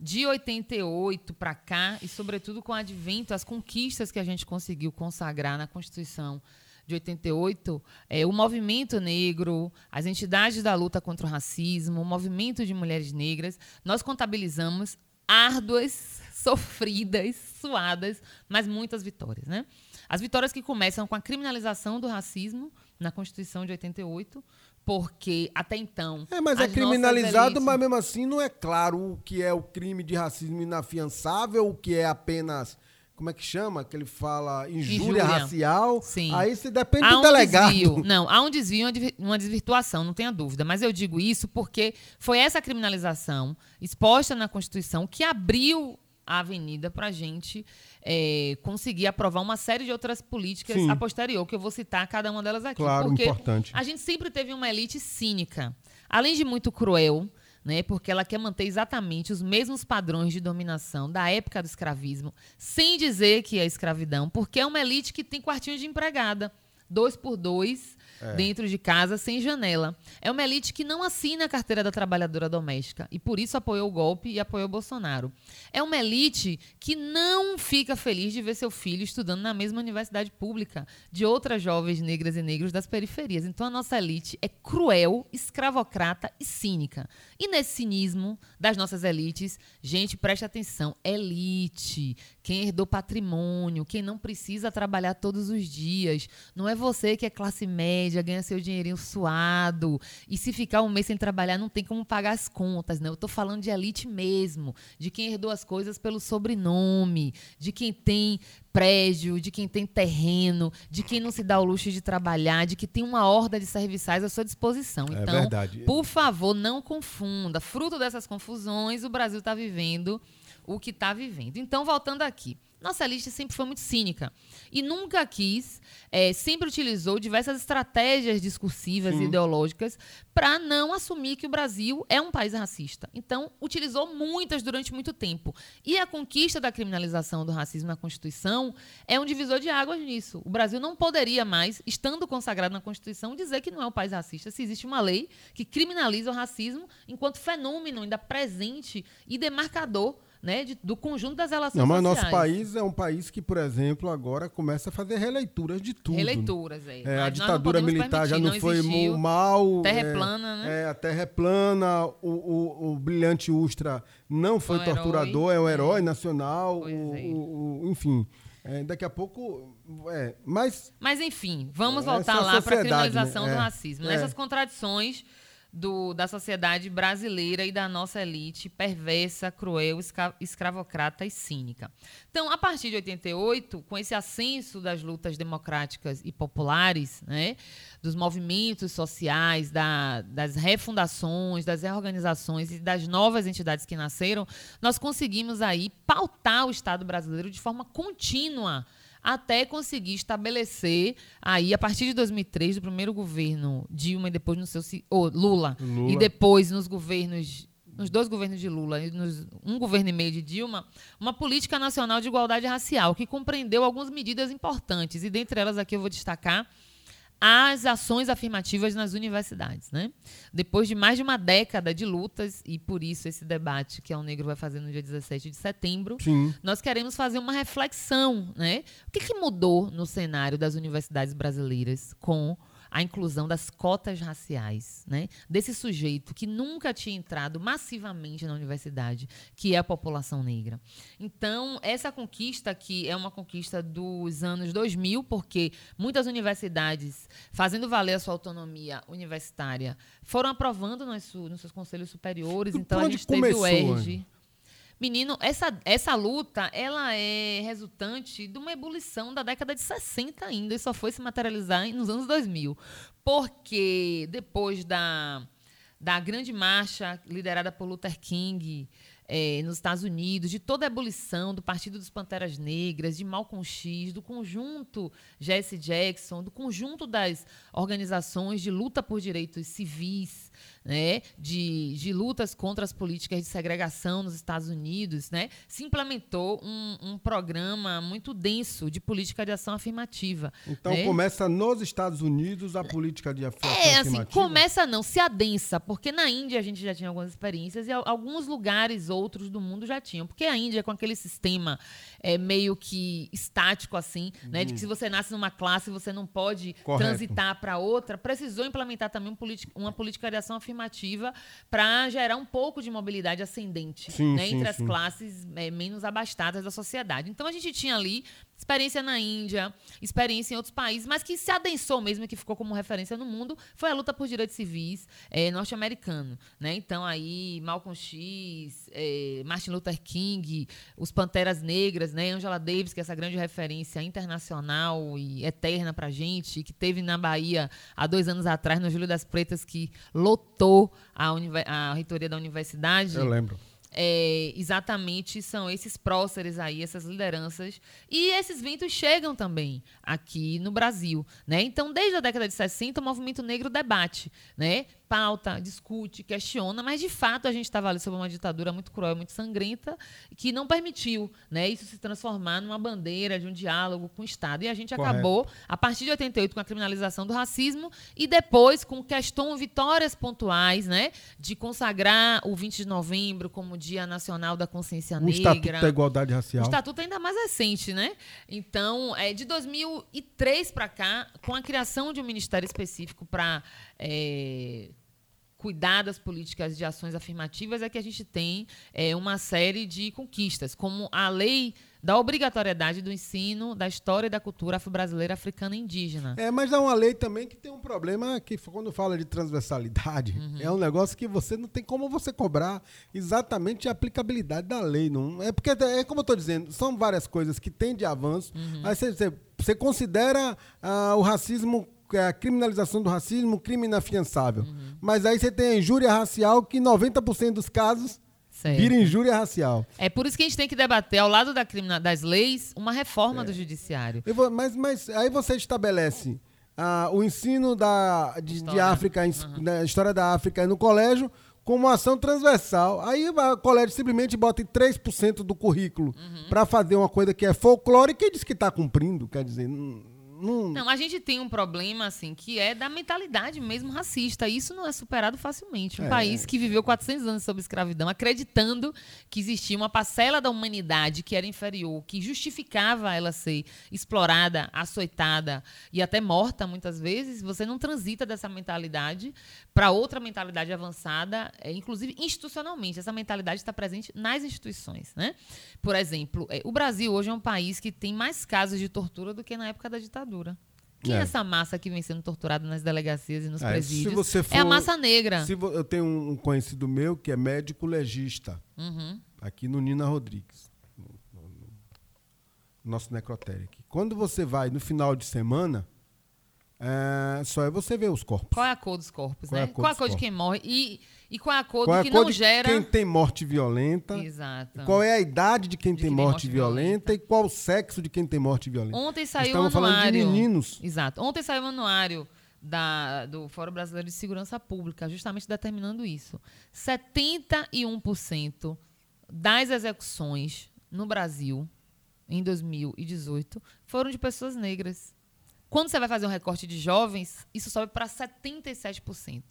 de 88 para cá, e sobretudo com o advento, as conquistas que a gente conseguiu consagrar na Constituição de 88, é, o movimento negro, as entidades da luta contra o racismo, o movimento de mulheres negras, nós contabilizamos árduas, <laughs> sofridas, suadas, mas muitas vitórias. Né? As vitórias que começam com a criminalização do racismo na Constituição de 88, porque até então. É, mas é criminalizado, mas mesmo assim não é claro o que é o crime de racismo inafiançável, o que é apenas. Como é que chama? Que ele fala injúria, injúria. racial. Sim. Aí se depende há do um delegado. Desvio. <laughs> Não, há um desvio, uma desvirtuação, não tenha dúvida. Mas eu digo isso porque foi essa criminalização exposta na Constituição que abriu a avenida para a gente é, conseguir aprovar uma série de outras políticas Sim. a posterior, que eu vou citar cada uma delas aqui. Claro, porque importante. A gente sempre teve uma elite cínica, além de muito cruel, né, porque ela quer manter exatamente os mesmos padrões de dominação da época do escravismo, sem dizer que é escravidão, porque é uma elite que tem quartinho de empregada, dois por dois, é. dentro de casa sem janela. É uma elite que não assina a carteira da trabalhadora doméstica e por isso apoiou o golpe e apoiou o Bolsonaro. É uma elite que não fica feliz de ver seu filho estudando na mesma universidade pública de outras jovens negras e negros das periferias. Então a nossa elite é cruel, escravocrata e cínica. E nesse cinismo das nossas elites, gente, preste atenção, elite, quem herdou patrimônio, quem não precisa trabalhar todos os dias, não é você que é classe média média, ganha seu dinheirinho suado. E se ficar um mês sem trabalhar, não tem como pagar as contas, né? Eu tô falando de elite mesmo, de quem herdou as coisas pelo sobrenome, de quem tem prédio, de quem tem terreno, de quem não se dá o luxo de trabalhar, de que tem uma horda de serviçais à sua disposição. É então, verdade. por favor, não confunda. Fruto dessas confusões, o Brasil está vivendo o que está vivendo. Então, voltando aqui. Nossa elite sempre foi muito cínica e nunca quis, é, sempre utilizou diversas estratégias discursivas Sim. e ideológicas para não assumir que o Brasil é um país racista. Então, utilizou muitas durante muito tempo. E a conquista da criminalização do racismo na Constituição é um divisor de águas nisso. O Brasil não poderia mais, estando consagrado na Constituição, dizer que não é um país racista se existe uma lei que criminaliza o racismo enquanto fenômeno ainda presente e demarcador né, de, do conjunto das relações Não, mas sociais. nosso país é um país que, por exemplo, agora começa a fazer releituras de tudo. Releituras, é. é a ditadura militar já não, não foi mal. Terra é, plana, né? É, a terra é plana, o, o, o brilhante Ustra não foi um torturador, herói, é um herói é. nacional, o, é. o, enfim. É, daqui a pouco. É, mas. Mas, enfim, vamos voltar lá para a criminalização né? do racismo. Nessas contradições do, da sociedade brasileira e da nossa elite perversa, cruel, escravocrata e cínica. Então, a partir de 88, com esse ascenso das lutas democráticas e populares, né, dos movimentos sociais, da, das refundações, das reorganizações e das novas entidades que nasceram, nós conseguimos aí pautar o Estado brasileiro de forma contínua até conseguir estabelecer aí a partir de 2003 do primeiro governo Dilma e depois no seu oh, Lula, Lula, e depois nos governos nos dois governos de Lula e nos, um governo e meio de Dilma, uma política nacional de igualdade racial que compreendeu algumas medidas importantes. E dentre elas aqui eu vou destacar as ações afirmativas nas universidades. Né? Depois de mais de uma década de lutas, e por isso esse debate que a O Negro vai fazer no dia 17 de setembro, Sim. nós queremos fazer uma reflexão. Né? O que, que mudou no cenário das universidades brasileiras com a inclusão das cotas raciais, né? Desse sujeito que nunca tinha entrado massivamente na universidade, que é a população negra. Então, essa conquista que é uma conquista dos anos 2000, porque muitas universidades, fazendo valer a sua autonomia universitária, foram aprovando nos, nos seus conselhos superiores. Então, a gente teve o ERG. Menino, essa, essa luta, ela é resultante de uma ebulição da década de 60 ainda, e só foi se materializar nos anos 2000. Porque depois da, da grande marcha liderada por Luther King, é, nos Estados Unidos, de toda a ebulição do Partido dos Panteras Negras, de Malcolm X, do conjunto Jesse Jackson, do conjunto das organizações de luta por direitos civis, né, de, de lutas contra as políticas de segregação nos Estados Unidos, né, se implementou um, um programa muito denso de política de ação afirmativa. Então né? começa nos Estados Unidos a política de ação é, afirmativa? assim, começa não, se adensa, porque na Índia a gente já tinha algumas experiências e alguns lugares outros do mundo já tinham. Porque a Índia, com aquele sistema é, meio que estático, assim, uhum. né, de que se você nasce numa classe você não pode Correto. transitar para outra, precisou implementar também um uma política de ação afirmativa afirmativa para gerar um pouco de mobilidade ascendente sim, né, sim, entre sim. as classes é, menos abastadas da sociedade. Então a gente tinha ali experiência na Índia, experiência em outros países, mas que se adensou mesmo, que ficou como referência no mundo, foi a luta por direitos civis é, norte-americano. Né? Então, aí, Malcolm X, é, Martin Luther King, os Panteras Negras, né? Angela Davis, que é essa grande referência internacional e eterna pra gente, que teve na Bahia há dois anos atrás, no Júlio das Pretas, que lotou a, a reitoria da universidade. Eu lembro é, exatamente são esses próceres aí, essas lideranças. E esses ventos chegam também aqui no Brasil. Né? Então, desde a década de 60, o movimento negro debate. Né? Pauta, discute, questiona, mas de fato a gente estava ali sob uma ditadura muito cruel, muito sangrenta, que não permitiu né, isso se transformar numa bandeira de um diálogo com o Estado. E a gente Correto. acabou, a partir de 88, com a criminalização do racismo e depois com questão vitórias pontuais, né, de consagrar o 20 de novembro como Dia Nacional da Consciência o Negra. O Estatuto da Igualdade Racial. O Estatuto ainda mais recente, né? Então, é, de 2003 para cá, com a criação de um ministério específico para é, cuidar das políticas de ações afirmativas é que a gente tem é, uma série de conquistas, como a lei da obrigatoriedade do ensino da história e da cultura afro-brasileira, africana e indígena. É, mas é uma lei também que tem um problema que quando fala de transversalidade, uhum. é um negócio que você não tem como você cobrar exatamente a aplicabilidade da lei. Não, é porque, é como eu estou dizendo, são várias coisas que têm de avanço, uhum. aí você, você, você considera uh, o racismo a criminalização do racismo, crime inafiançável. Uhum. Mas aí você tem a injúria racial, que 90% dos casos certo. vira injúria racial. É por isso que a gente tem que debater, ao lado da das leis, uma reforma é. do judiciário. Vou, mas, mas aí você estabelece uh, o ensino da, de, de África, uhum. da história da África no colégio, como ação transversal. Aí o colégio simplesmente bota em 3% do currículo uhum. para fazer uma coisa que é folclórica e diz que está cumprindo. Quer dizer, não, não... não, a gente tem um problema, assim, que é da mentalidade mesmo racista. Isso não é superado facilmente. Um é. país que viveu 400 anos sob escravidão, acreditando que existia uma parcela da humanidade que era inferior, que justificava ela ser explorada, açoitada e até morta muitas vezes, você não transita dessa mentalidade para outra mentalidade avançada, é, inclusive institucionalmente. Essa mentalidade está presente nas instituições, né? Por exemplo, é, o Brasil hoje é um país que tem mais casos de tortura do que na época da ditadura ditadura. Quem é. é. essa massa que vem sendo torturada nas delegacias e nos é, presídios? For, é a massa negra. Se eu tenho um conhecido meu que é médico legista, uhum. aqui no Nina Rodrigues, no, no, no nosso necrotério aqui. Quando você vai no final de semana, é, só é você ver os corpos. Qual é a cor dos corpos, Qual né? É a cor Qual é a cor de quem morre? E e qual é a cor qual do é que não gera. Quem tem morte violenta. Exato. Qual é a idade de quem de tem morte, morte violenta, violenta, e qual o sexo de quem tem morte violenta. Ontem saiu o anuário. falando de meninos. Exato. Ontem saiu o anuário da, do Fórum Brasileiro de Segurança Pública, justamente determinando isso. 71% das execuções no Brasil em 2018 foram de pessoas negras. Quando você vai fazer um recorte de jovens, isso sobe para 77%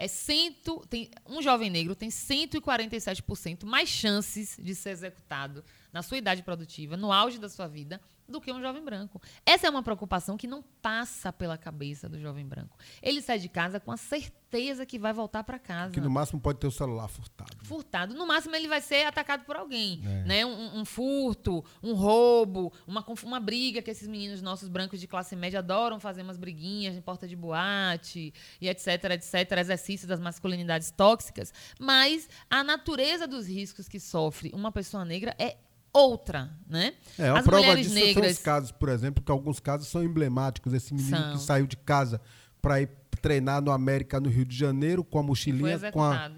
é cento, tem, um jovem negro tem 147% mais chances de ser executado na sua idade produtiva, no auge da sua vida, do que um jovem branco. Essa é uma preocupação que não passa pela cabeça do jovem branco. Ele sai de casa com a certeza que vai voltar para casa. Que no máximo pode ter o celular furtado. Furtado. No máximo ele vai ser atacado por alguém. É. Né? Um, um, furto, um roubo, uma, uma briga que esses meninos nossos brancos de classe média adoram fazer umas briguinhas em porta de boate e etc, etc, exercício das masculinidades tóxicas. Mas a natureza dos riscos que sofre uma pessoa negra é outra, né? É, a As prova mulheres disso negras... são os casos, por exemplo, que alguns casos são emblemáticos. Esse menino são. que saiu de casa para ir treinar no América, no Rio de Janeiro, com a mochilinha, com a,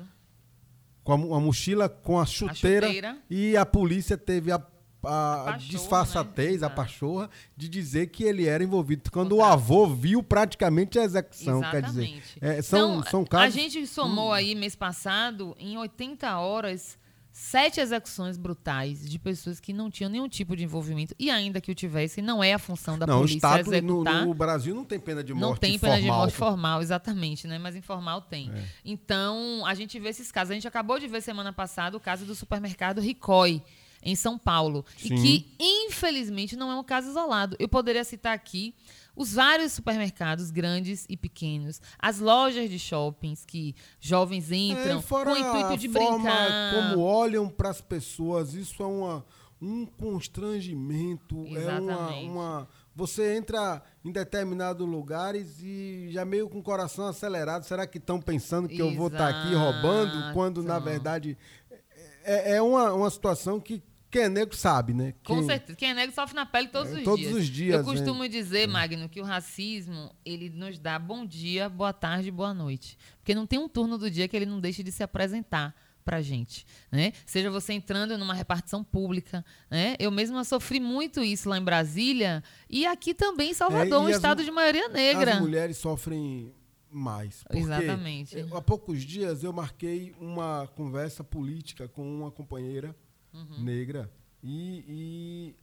com a, mochila, com a chuteira, a chuteira, e a polícia teve a, a, a disfarçatez, né? a pachorra, de dizer que ele era envolvido. Quando o avô viu praticamente a execução, Exatamente. quer dizer. É, são, então, são casos... A gente somou hum. aí mês passado, em 80 horas, sete execuções brutais de pessoas que não tinham nenhum tipo de envolvimento e ainda que o tivessem, não é a função da não, polícia o Estado, executar. No, no, Brasil não tem pena de morte Não tem pena formal. de morte formal, exatamente, né? Mas informal tem. É. Então, a gente vê esses casos. A gente acabou de ver semana passada o caso do supermercado Ricói, em São Paulo. Sim. E que, infelizmente, não é um caso isolado. Eu poderia citar aqui os vários supermercados grandes e pequenos, as lojas de shoppings que jovens entram é, com o intuito de brincar. Como olham para as pessoas, isso é uma, um constrangimento, Exatamente. é uma, uma você entra em determinados lugares e já meio com o coração acelerado. Será que estão pensando que Exato. eu vou estar tá aqui roubando? Quando, na verdade, é, é uma, uma situação que quem é negro sabe, né? Quem... Com certeza. Quem é negro sofre na pele todos é, os todos dias. Todos os dias. Eu costumo né? dizer, Magno, que o racismo, ele nos dá bom dia, boa tarde, boa noite. Porque não tem um turno do dia que ele não deixe de se apresentar pra gente, né? Seja você entrando numa repartição pública, né? Eu mesma sofri muito isso lá em Brasília e aqui também em Salvador, é, um estado de maioria negra. As mulheres sofrem mais. Exatamente. há poucos dias eu marquei uma conversa política com uma companheira uhum. negra. E, e,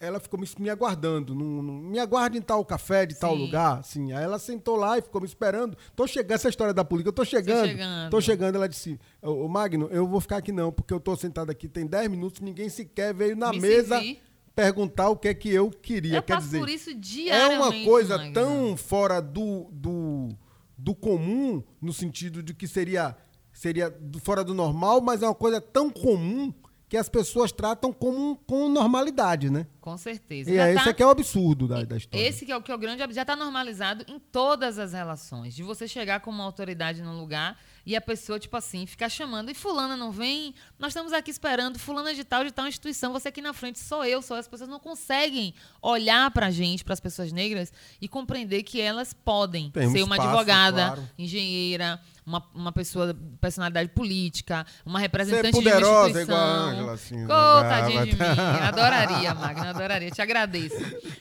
ela ficou me, me aguardando. Num, num, me aguarde em tal café, de Sim. tal lugar. Assim. Aí ela sentou lá e ficou me esperando. Tô chegando, essa história da política, eu tô chegando. chegando. Tô chegando. Ela disse: Ô Magno, eu vou ficar aqui não, porque eu tô sentado aqui tem 10 minutos, ninguém sequer veio na me mesa. Servir. Perguntar o que é que eu queria. Eu Quer dizer, por isso diariamente. É uma coisa Magno. tão fora do, do, do comum, no sentido de que seria, seria fora do normal, mas é uma coisa tão comum que as pessoas tratam com, com normalidade, né? Com certeza. E é, tá, esse aqui é o absurdo da, da história. Esse que é o que é o grande já está normalizado em todas as relações. De você chegar com uma autoridade num lugar e a pessoa, tipo assim, ficar chamando, e fulana não vem, nós estamos aqui esperando, fulana de tal, de tal instituição, você aqui na frente, sou eu, sou as pessoas não conseguem olhar para a gente, para as pessoas negras, e compreender que elas podem Tem ser um uma espaço, advogada, claro. engenheira, uma, uma pessoa, personalidade política, uma representante Ser poderosa, de uma igual a Angela, assim. Oh, tadinha de mim. <laughs> Adoraria, Magna, adoraria. Te agradeço.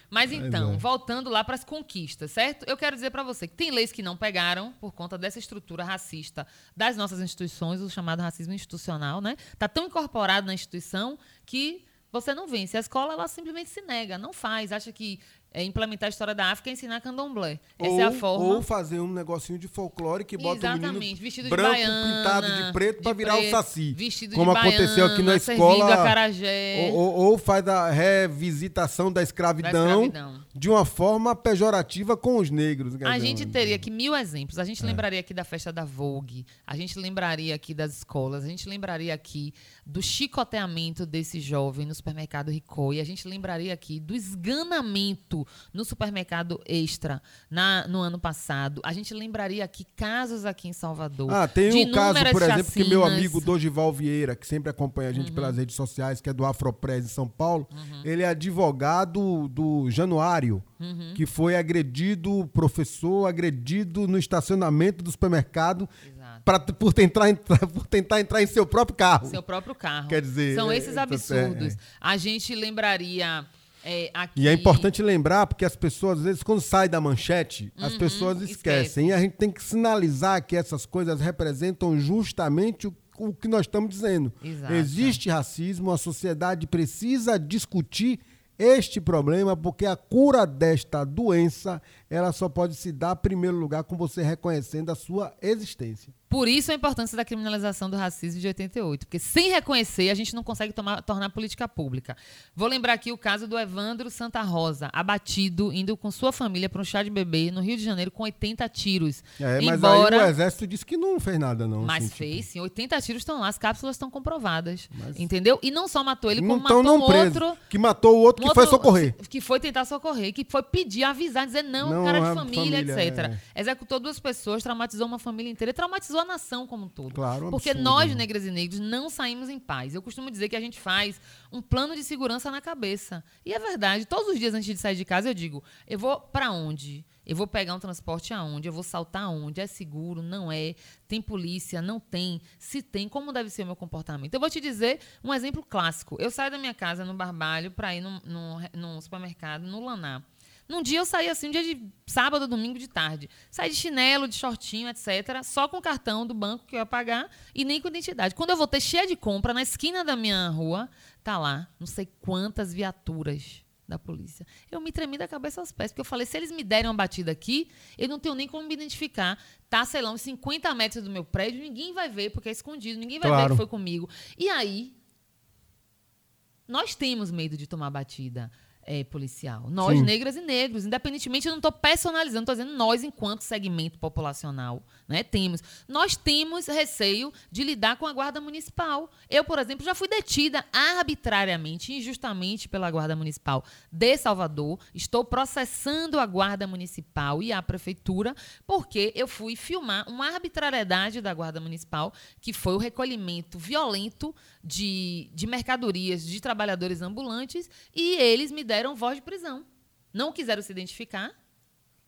Mas então, é. voltando lá para as conquistas, certo? Eu quero dizer para você que tem leis que não pegaram por conta dessa estrutura racista das nossas instituições, o chamado racismo institucional, né? Tá tão incorporado na instituição que você não vence. A escola ela simplesmente se nega, não faz, acha que é implementar a história da África e ensinar candomblé. Essa ou, é a forma. Ou fazer um negocinho de folclore que bota Exatamente. o menino vestido branco de baiana, pintado de preto para virar o saci. Vestido como de aconteceu baiana, aqui na escola. Ou, ou, ou, faz a revisitação da escravidão, da escravidão, de uma forma pejorativa com os negros. A gente teria aqui mil exemplos. A gente é. lembraria aqui da festa da Vogue, a gente lembraria aqui das escolas, a gente lembraria aqui do chicoteamento desse jovem no supermercado Ricoh, e a gente lembraria aqui do esganamento no supermercado Extra na, no ano passado. A gente lembraria aqui casos aqui em Salvador. Ah, tem um caso, por exemplo, chacinas. que meu amigo Dogival Vieira, que sempre acompanha a gente uhum. pelas redes sociais, que é do Afropres em São Paulo, uhum. ele é advogado do Januário, uhum. que foi agredido, professor, agredido no estacionamento do supermercado. Pra, por, tentar, entrar, <laughs> por tentar entrar em seu próprio carro. Seu próprio carro. Quer dizer. São esses é, absurdos. É, é. A gente lembraria é, aqui... E é importante lembrar, porque as pessoas, às vezes, quando sai da manchete, uhum, as pessoas esquecem. Esquece. E a gente tem que sinalizar que essas coisas representam justamente o, o que nós estamos dizendo. Exato. Existe racismo, a sociedade precisa discutir este problema, porque a cura desta doença ela só pode se dar primeiro lugar com você reconhecendo a sua existência. Por isso a importância da criminalização do racismo de 88, porque sem reconhecer a gente não consegue tomar, tornar política pública. Vou lembrar aqui o caso do Evandro Santa Rosa, abatido, indo com sua família para um chá de bebê no Rio de Janeiro com 80 tiros. É, mas Embora... aí o exército disse que não fez nada, não. Mas assim, fez, tipo... sim. 80 tiros estão lá, as cápsulas estão comprovadas. Mas... Entendeu? E não só matou ele, como matou não um preso, outro. Que matou o outro um que outro, foi socorrer. Que foi tentar socorrer, que foi pedir, avisar, dizer não, não cara de família, família etc. É. Executou duas pessoas, traumatizou uma família inteira, traumatizou a nação como um todo. Claro, Porque absurdo, nós, né? negras e negros, não saímos em paz. Eu costumo dizer que a gente faz um plano de segurança na cabeça. E é verdade, todos os dias antes de sair de casa eu digo, eu vou para onde? Eu vou pegar um transporte aonde? Eu vou saltar aonde? É seguro? Não é? Tem polícia? Não tem? Se tem, como deve ser o meu comportamento? Eu vou te dizer um exemplo clássico. Eu saio da minha casa no Barbalho para ir num, num, num supermercado no Laná. Num dia eu saí assim, um dia de sábado, domingo de tarde. Saí de chinelo, de shortinho, etc. Só com o cartão do banco que eu ia pagar e nem com identidade. Quando eu voltei cheia de compra, na esquina da minha rua, tá lá, não sei quantas viaturas da polícia. Eu me tremi da cabeça aos pés, porque eu falei, se eles me derem uma batida aqui, eu não tenho nem como me identificar. Tá, sei lá, uns 50 metros do meu prédio, ninguém vai ver, porque é escondido, ninguém vai claro. ver que foi comigo. E aí, nós temos medo de tomar batida é, policial. Nós, Sim. negras e negros, independentemente, eu não estou personalizando, estou dizendo nós, enquanto segmento populacional, né, temos. Nós temos receio de lidar com a guarda municipal. Eu, por exemplo, já fui detida arbitrariamente, injustamente pela guarda municipal de Salvador. Estou processando a guarda municipal e a prefeitura porque eu fui filmar uma arbitrariedade da guarda municipal, que foi o recolhimento violento de, de mercadorias de trabalhadores ambulantes e eles me deram voz de prisão. Não quiseram se identificar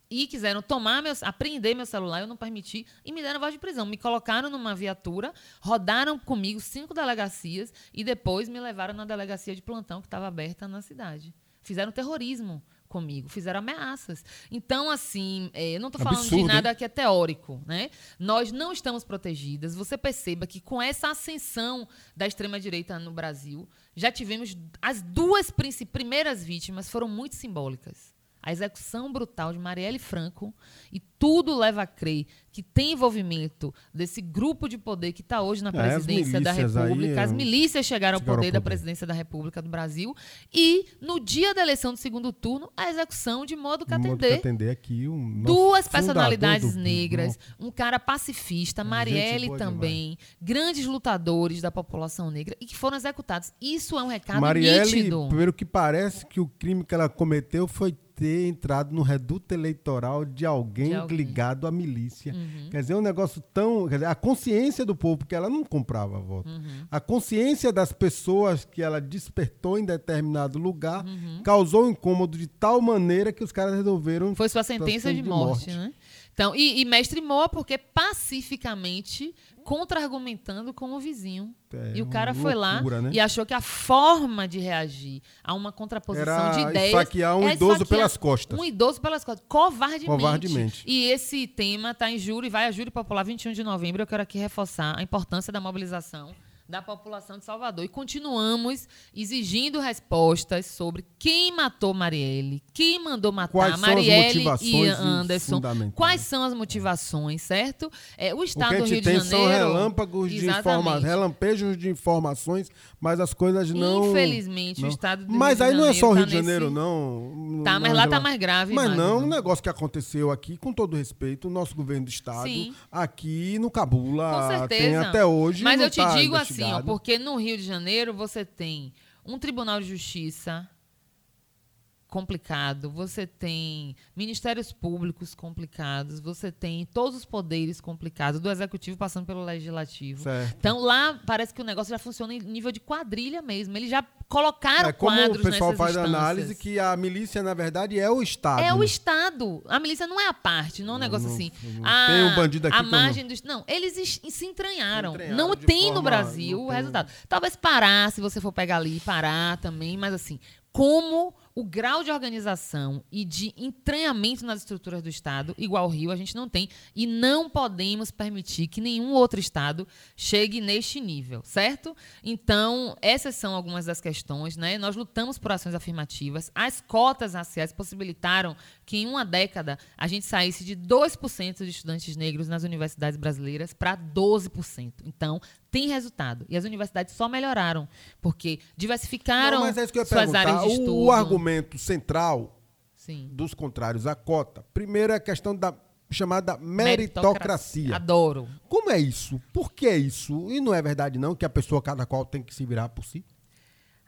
e quiseram tomar meu, apreender meu celular, eu não permiti, e me deram voz de prisão. Me colocaram numa viatura, rodaram comigo cinco delegacias e depois me levaram na delegacia de plantão que estava aberta na cidade. Fizeram terrorismo comigo, fizeram ameaças. Então, assim, é, eu não estou falando Absurdo, de nada hein? que é teórico, né? Nós não estamos protegidas. Você perceba que com essa ascensão da extrema-direita no Brasil, já tivemos as duas primeiras vítimas foram muito simbólicas. A execução brutal de Marielle Franco e tudo leva a crer que tem envolvimento desse grupo de poder que está hoje na é, presidência é, da República. Aí, as milícias chegaram ao poder, poder, da presidência da República do Brasil e no dia da eleição do segundo turno a execução de Modo Catendê. Catendê aqui um duas personalidades do, negras, um cara pacifista, Marielle também, demais. grandes lutadores da população negra e que foram executados. Isso é um recado Marielle, nítido. Primeiro que parece que o crime que ela cometeu foi ter entrado no reduto eleitoral de alguém, de alguém. ligado à milícia. Uhum. Quer dizer, é um negócio tão. Quer dizer, a consciência do povo, porque ela não comprava voto. Uhum. A consciência das pessoas que ela despertou em determinado lugar uhum. causou incômodo de tal maneira que os caras resolveram. Foi sua sentença de, de morte, morte, né? Então, e, e mestre Moa, porque pacificamente contra-argumentando com o vizinho. É, e o cara foi loucura, lá né? e achou que a forma de reagir a uma contraposição Era de ideias. Esfaquear um idoso pelas costas. Um idoso pelas costas, covardemente. covardemente. E esse tema está em júri, vai a júri popular 21 de novembro. Eu quero aqui reforçar a importância da mobilização da população de Salvador. E continuamos exigindo respostas sobre quem matou Marielle, quem mandou matar Quais Marielle e Anderson. Quais são as motivações, certo? É, o Estado o do Rio de Janeiro. São relâmpagos de informações, relampejos de informações, mas as coisas não. Infelizmente, não. o Estado do mas Rio de Janeiro. Mas aí não é só o Rio tá de Janeiro, nesse... não. Tá, mas lá tá mais grave. Mas não, um negócio que aconteceu aqui, com todo respeito, o nosso governo do Estado, Sim. aqui no Cabula, com certeza. tem até hoje. Mas eu te tá digo assim, ó, porque no Rio de Janeiro você tem um Tribunal de Justiça complicado, você tem ministérios públicos complicados, você tem todos os poderes complicados, do executivo passando pelo legislativo. Certo. Então lá parece que o negócio já funciona em nível de quadrilha mesmo. Eles já colocaram é, como quadros o pessoal faz instâncias. análise que a milícia na verdade é o Estado. É o Estado. A milícia não é a parte, não é um negócio não, assim. Não, a, tem um bandido aqui a margem dos não, eles se entranharam. entranharam não tem forma, no Brasil o resultado. Talvez parar, se você for pegar ali, parar também, mas assim, como o grau de organização e de entranhamento nas estruturas do Estado, igual ao Rio, a gente não tem. E não podemos permitir que nenhum outro Estado chegue neste nível, certo? Então, essas são algumas das questões né? Nós lutamos por ações afirmativas. As cotas raciais possibilitaram que em uma década a gente saísse de 2% de estudantes negros nas universidades brasileiras para 12%. Então, tem resultado. E as universidades só melhoraram, porque diversificaram Não, mas é isso que eu ia suas áreas de estudo. O argumento central Sim. dos contrários à cota, primeiro é a questão da chamada meritocracia. meritocracia. Adoro. Como é isso? Por que isso? E não é verdade não que a pessoa cada qual tem que se virar por si?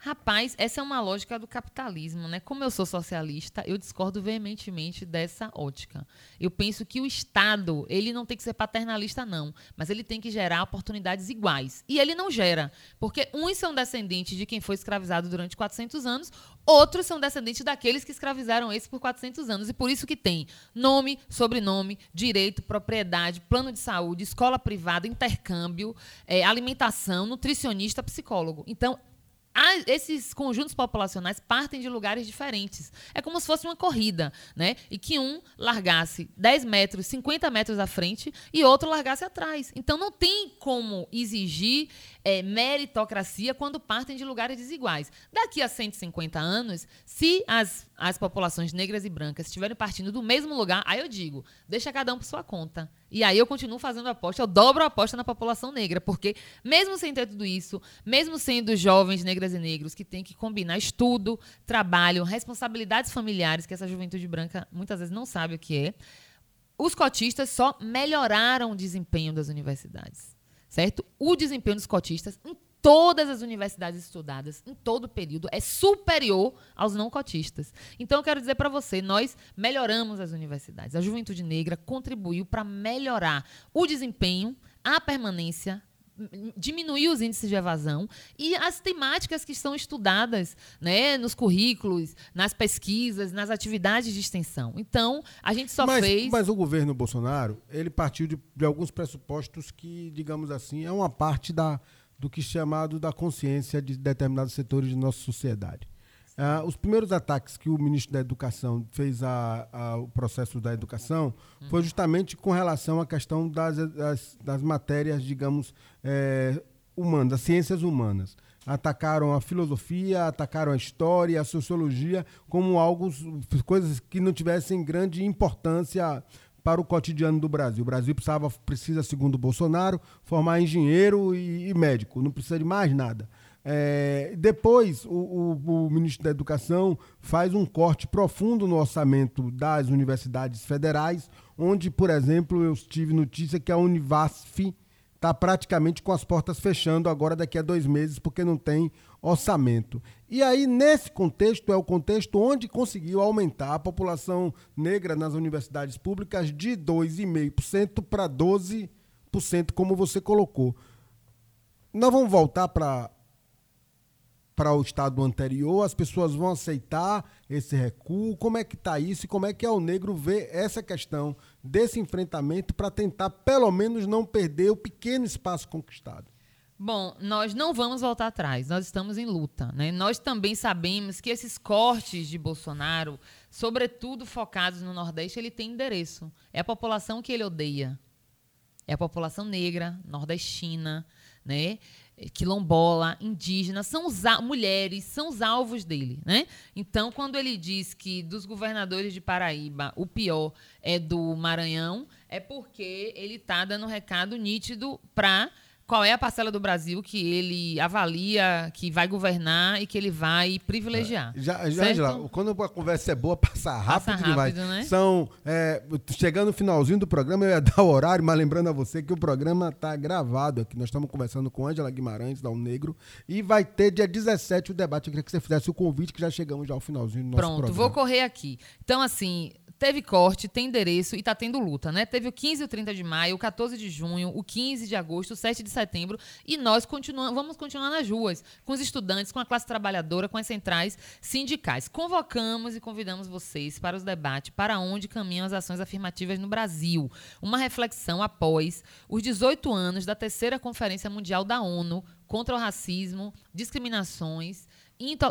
Rapaz, essa é uma lógica do capitalismo, né? Como eu sou socialista, eu discordo veementemente dessa ótica. Eu penso que o Estado, ele não tem que ser paternalista, não, mas ele tem que gerar oportunidades iguais. E ele não gera, porque uns são descendentes de quem foi escravizado durante 400 anos, outros são descendentes daqueles que escravizaram esse por 400 anos. E por isso que tem nome, sobrenome, direito, propriedade, plano de saúde, escola privada, intercâmbio, é, alimentação, nutricionista, psicólogo. Então, esses conjuntos populacionais partem de lugares diferentes. É como se fosse uma corrida, né? E que um largasse 10 metros, 50 metros à frente e outro largasse atrás. Então não tem como exigir é, meritocracia quando partem de lugares desiguais. Daqui a 150 anos, se as, as populações negras e brancas estiverem partindo do mesmo lugar, aí eu digo, deixa cada um por sua conta. E aí eu continuo fazendo aposta, eu dobro a aposta na população negra, porque mesmo sem ter tudo isso, mesmo sendo jovens negras e negros que têm que combinar estudo, trabalho, responsabilidades familiares, que essa juventude branca muitas vezes não sabe o que é, os cotistas só melhoraram o desempenho das universidades certo? O desempenho dos cotistas em todas as universidades estudadas, em todo o período, é superior aos não cotistas. Então, eu quero dizer para você, nós melhoramos as universidades. A juventude negra contribuiu para melhorar o desempenho, a permanência diminuir os índices de evasão e as temáticas que são estudadas né, nos currículos, nas pesquisas, nas atividades de extensão. Então, a gente só mas, fez. Mas o governo Bolsonaro, ele partiu de, de alguns pressupostos que, digamos assim, é uma parte da, do que é chamado da consciência de determinados setores de nossa sociedade. Uh, os primeiros ataques que o ministro da Educação fez ao processo da educação uhum. foi justamente com relação à questão das, das, das matérias, digamos, é, humanas, ciências humanas. Atacaram a filosofia, atacaram a história, a sociologia, como algo, coisas que não tivessem grande importância para o cotidiano do Brasil. O Brasil precisava, precisa, segundo Bolsonaro, formar engenheiro e, e médico, não precisa de mais nada. É, depois, o, o, o, ministro da Educação faz um corte profundo no orçamento das universidades federais, onde, por exemplo, eu tive notícia que a Univasf está praticamente com as portas fechando agora daqui a dois meses, porque não tem orçamento. E aí, nesse contexto, é o contexto onde conseguiu aumentar a população negra nas universidades públicas de 2,5% para 12%, como você colocou. Nós vamos voltar para para o estado anterior, as pessoas vão aceitar esse recuo? Como é que está isso e como é que o negro vê essa questão desse enfrentamento para tentar, pelo menos, não perder o pequeno espaço conquistado? Bom, nós não vamos voltar atrás, nós estamos em luta. Né? Nós também sabemos que esses cortes de Bolsonaro, sobretudo focados no Nordeste, ele tem endereço. É a população que ele odeia. É a população negra, nordestina, né? Quilombola, indígena, são os mulheres, são os alvos dele, né? Então, quando ele diz que dos governadores de Paraíba, o pior é do Maranhão, é porque ele está dando um recado nítido para qual é a parcela do Brasil que ele avalia que vai governar e que ele vai privilegiar. É, já, já, Angela, quando a conversa é boa, passa rápido, passa rápido demais. Né? São, é, chegando no finalzinho do programa, eu ia dar o horário, mas lembrando a você que o programa está gravado aqui. Nós estamos conversando com Ângela Guimarães, da Negro, e vai ter dia 17 o debate. Eu queria que você fizesse o convite, que já chegamos já ao finalzinho do nosso Pronto, programa. vou correr aqui. Então, assim, teve corte, tem endereço e está tendo luta, né? Teve o 15 e o 30 de maio, o 14 de junho, o 15 de agosto, o 7 de setembro e nós continuamos, vamos continuar nas ruas com os estudantes, com a classe trabalhadora, com as centrais sindicais. Convocamos e convidamos vocês para os debates para onde caminham as ações afirmativas no Brasil. Uma reflexão após os 18 anos da terceira Conferência Mundial da ONU contra o racismo, discriminações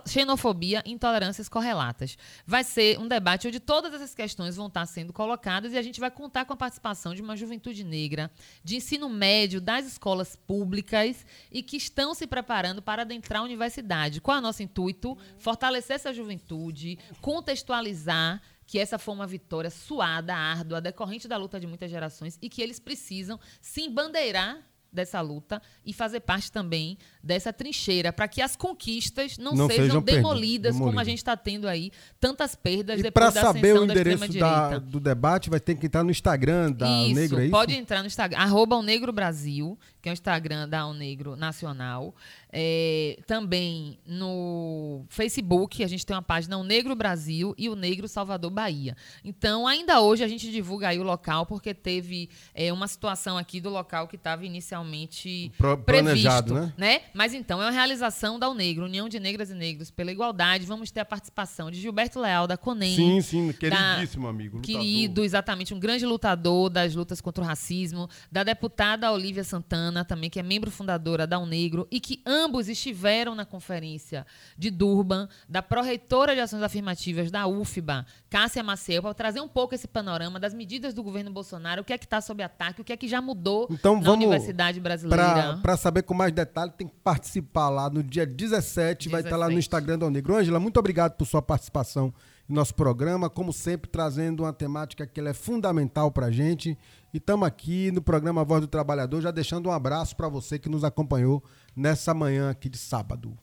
xenofobia e intolerâncias correlatas. Vai ser um debate onde todas essas questões vão estar sendo colocadas e a gente vai contar com a participação de uma juventude negra, de ensino médio, das escolas públicas e que estão se preparando para adentrar a universidade. Qual é o nosso intuito? Fortalecer essa juventude, contextualizar que essa foi uma vitória suada, árdua, decorrente da luta de muitas gerações e que eles precisam se embandeirar dessa luta e fazer parte também dessa trincheira para que as conquistas não, não sejam, sejam demolidas, como a gente está tendo aí tantas perdas e depois da ascensão saber o endereço da, do debate vai ter que entrar no Instagram da isso, Negro, é isso? pode entrar no Instagram, arroba o Negro Brasil, que é o Instagram da O Negro Nacional. É, também no Facebook, a gente tem uma página O Negro Brasil e O Negro Salvador Bahia. Então, ainda hoje a gente divulga aí o local, porque teve é, uma situação aqui do local que estava inicialmente Pro, previsto, né? né? Mas então, é uma realização da O Negro, União de Negras e Negros pela Igualdade. Vamos ter a participação de Gilberto Leal, da CONEM. Sim, sim, queridíssimo da, amigo. Lutador. Querido, exatamente, um grande lutador das lutas contra o racismo, da deputada Olivia Santana, também, que é membro fundadora da O Negro, e que ama Ambos estiveram na conferência de Durban, da pró-reitora de ações afirmativas da UFBA, Cássia Maciel, para trazer um pouco esse panorama das medidas do governo Bolsonaro, o que é que está sob ataque, o que é que já mudou então, na Universidade Brasileira. Para saber com mais detalhe, tem que participar lá no dia 17, 17. vai estar lá no Instagram do Negro. Ângela, muito obrigado por sua participação no nosso programa, como sempre, trazendo uma temática que é fundamental para a gente. E estamos aqui no programa Voz do Trabalhador, já deixando um abraço para você que nos acompanhou nessa manhã aqui de sábado.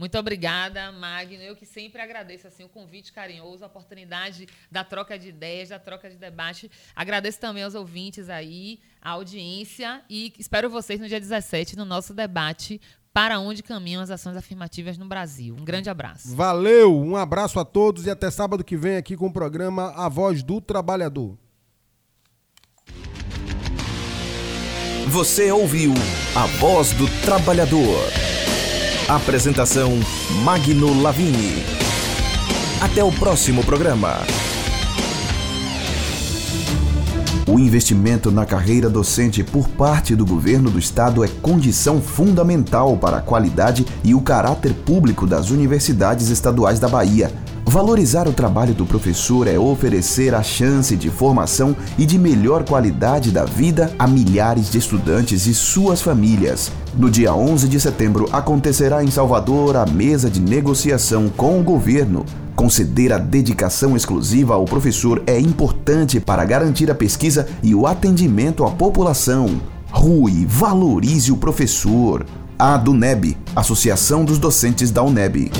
Muito obrigada, Magno. Eu que sempre agradeço assim, o convite carinhoso, a oportunidade da troca de ideias, da troca de debate. Agradeço também aos ouvintes aí, a audiência e espero vocês no dia 17 no nosso debate para onde caminham as ações afirmativas no Brasil. Um grande abraço. Valeu, um abraço a todos e até sábado que vem aqui com o programa A Voz do Trabalhador. Você ouviu A Voz do Trabalhador. Apresentação Magno Lavini. Até o próximo programa. O investimento na carreira docente por parte do governo do estado é condição fundamental para a qualidade e o caráter público das universidades estaduais da Bahia. Valorizar o trabalho do professor é oferecer a chance de formação e de melhor qualidade da vida a milhares de estudantes e suas famílias. No dia 11 de setembro acontecerá em Salvador a mesa de negociação com o governo Conceder a dedicação exclusiva ao professor é importante para garantir a pesquisa e o atendimento à população. Rui, valorize o professor. A DUNEB, Associação dos Docentes da UNEB.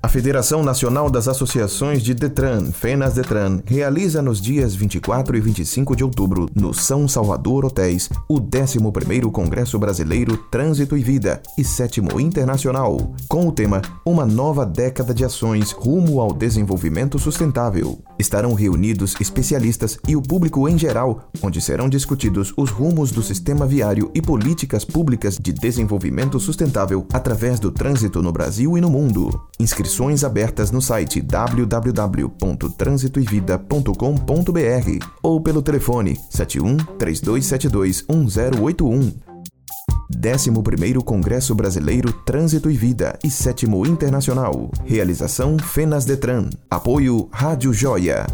A Federação Nacional das Associações de Detran, FENAS Detran, realiza nos dias 24 e 25 de outubro, no São Salvador Hotéis, o 11º Congresso Brasileiro Trânsito e Vida e 7 Internacional, com o tema Uma nova década de ações rumo ao desenvolvimento sustentável. Estarão reunidos especialistas e o público em geral, onde serão discutidos os rumos do sistema viário e políticas públicas de desenvolvimento sustentável através do trânsito no Brasil e no mundo. Inscrições Inscrições abertas no site www.transitoevida.com.br ou pelo telefone 71 3272 1081. 11º Congresso Brasileiro Trânsito e Vida e 7 Internacional. Realização Fenas Detran. Apoio Rádio Joia.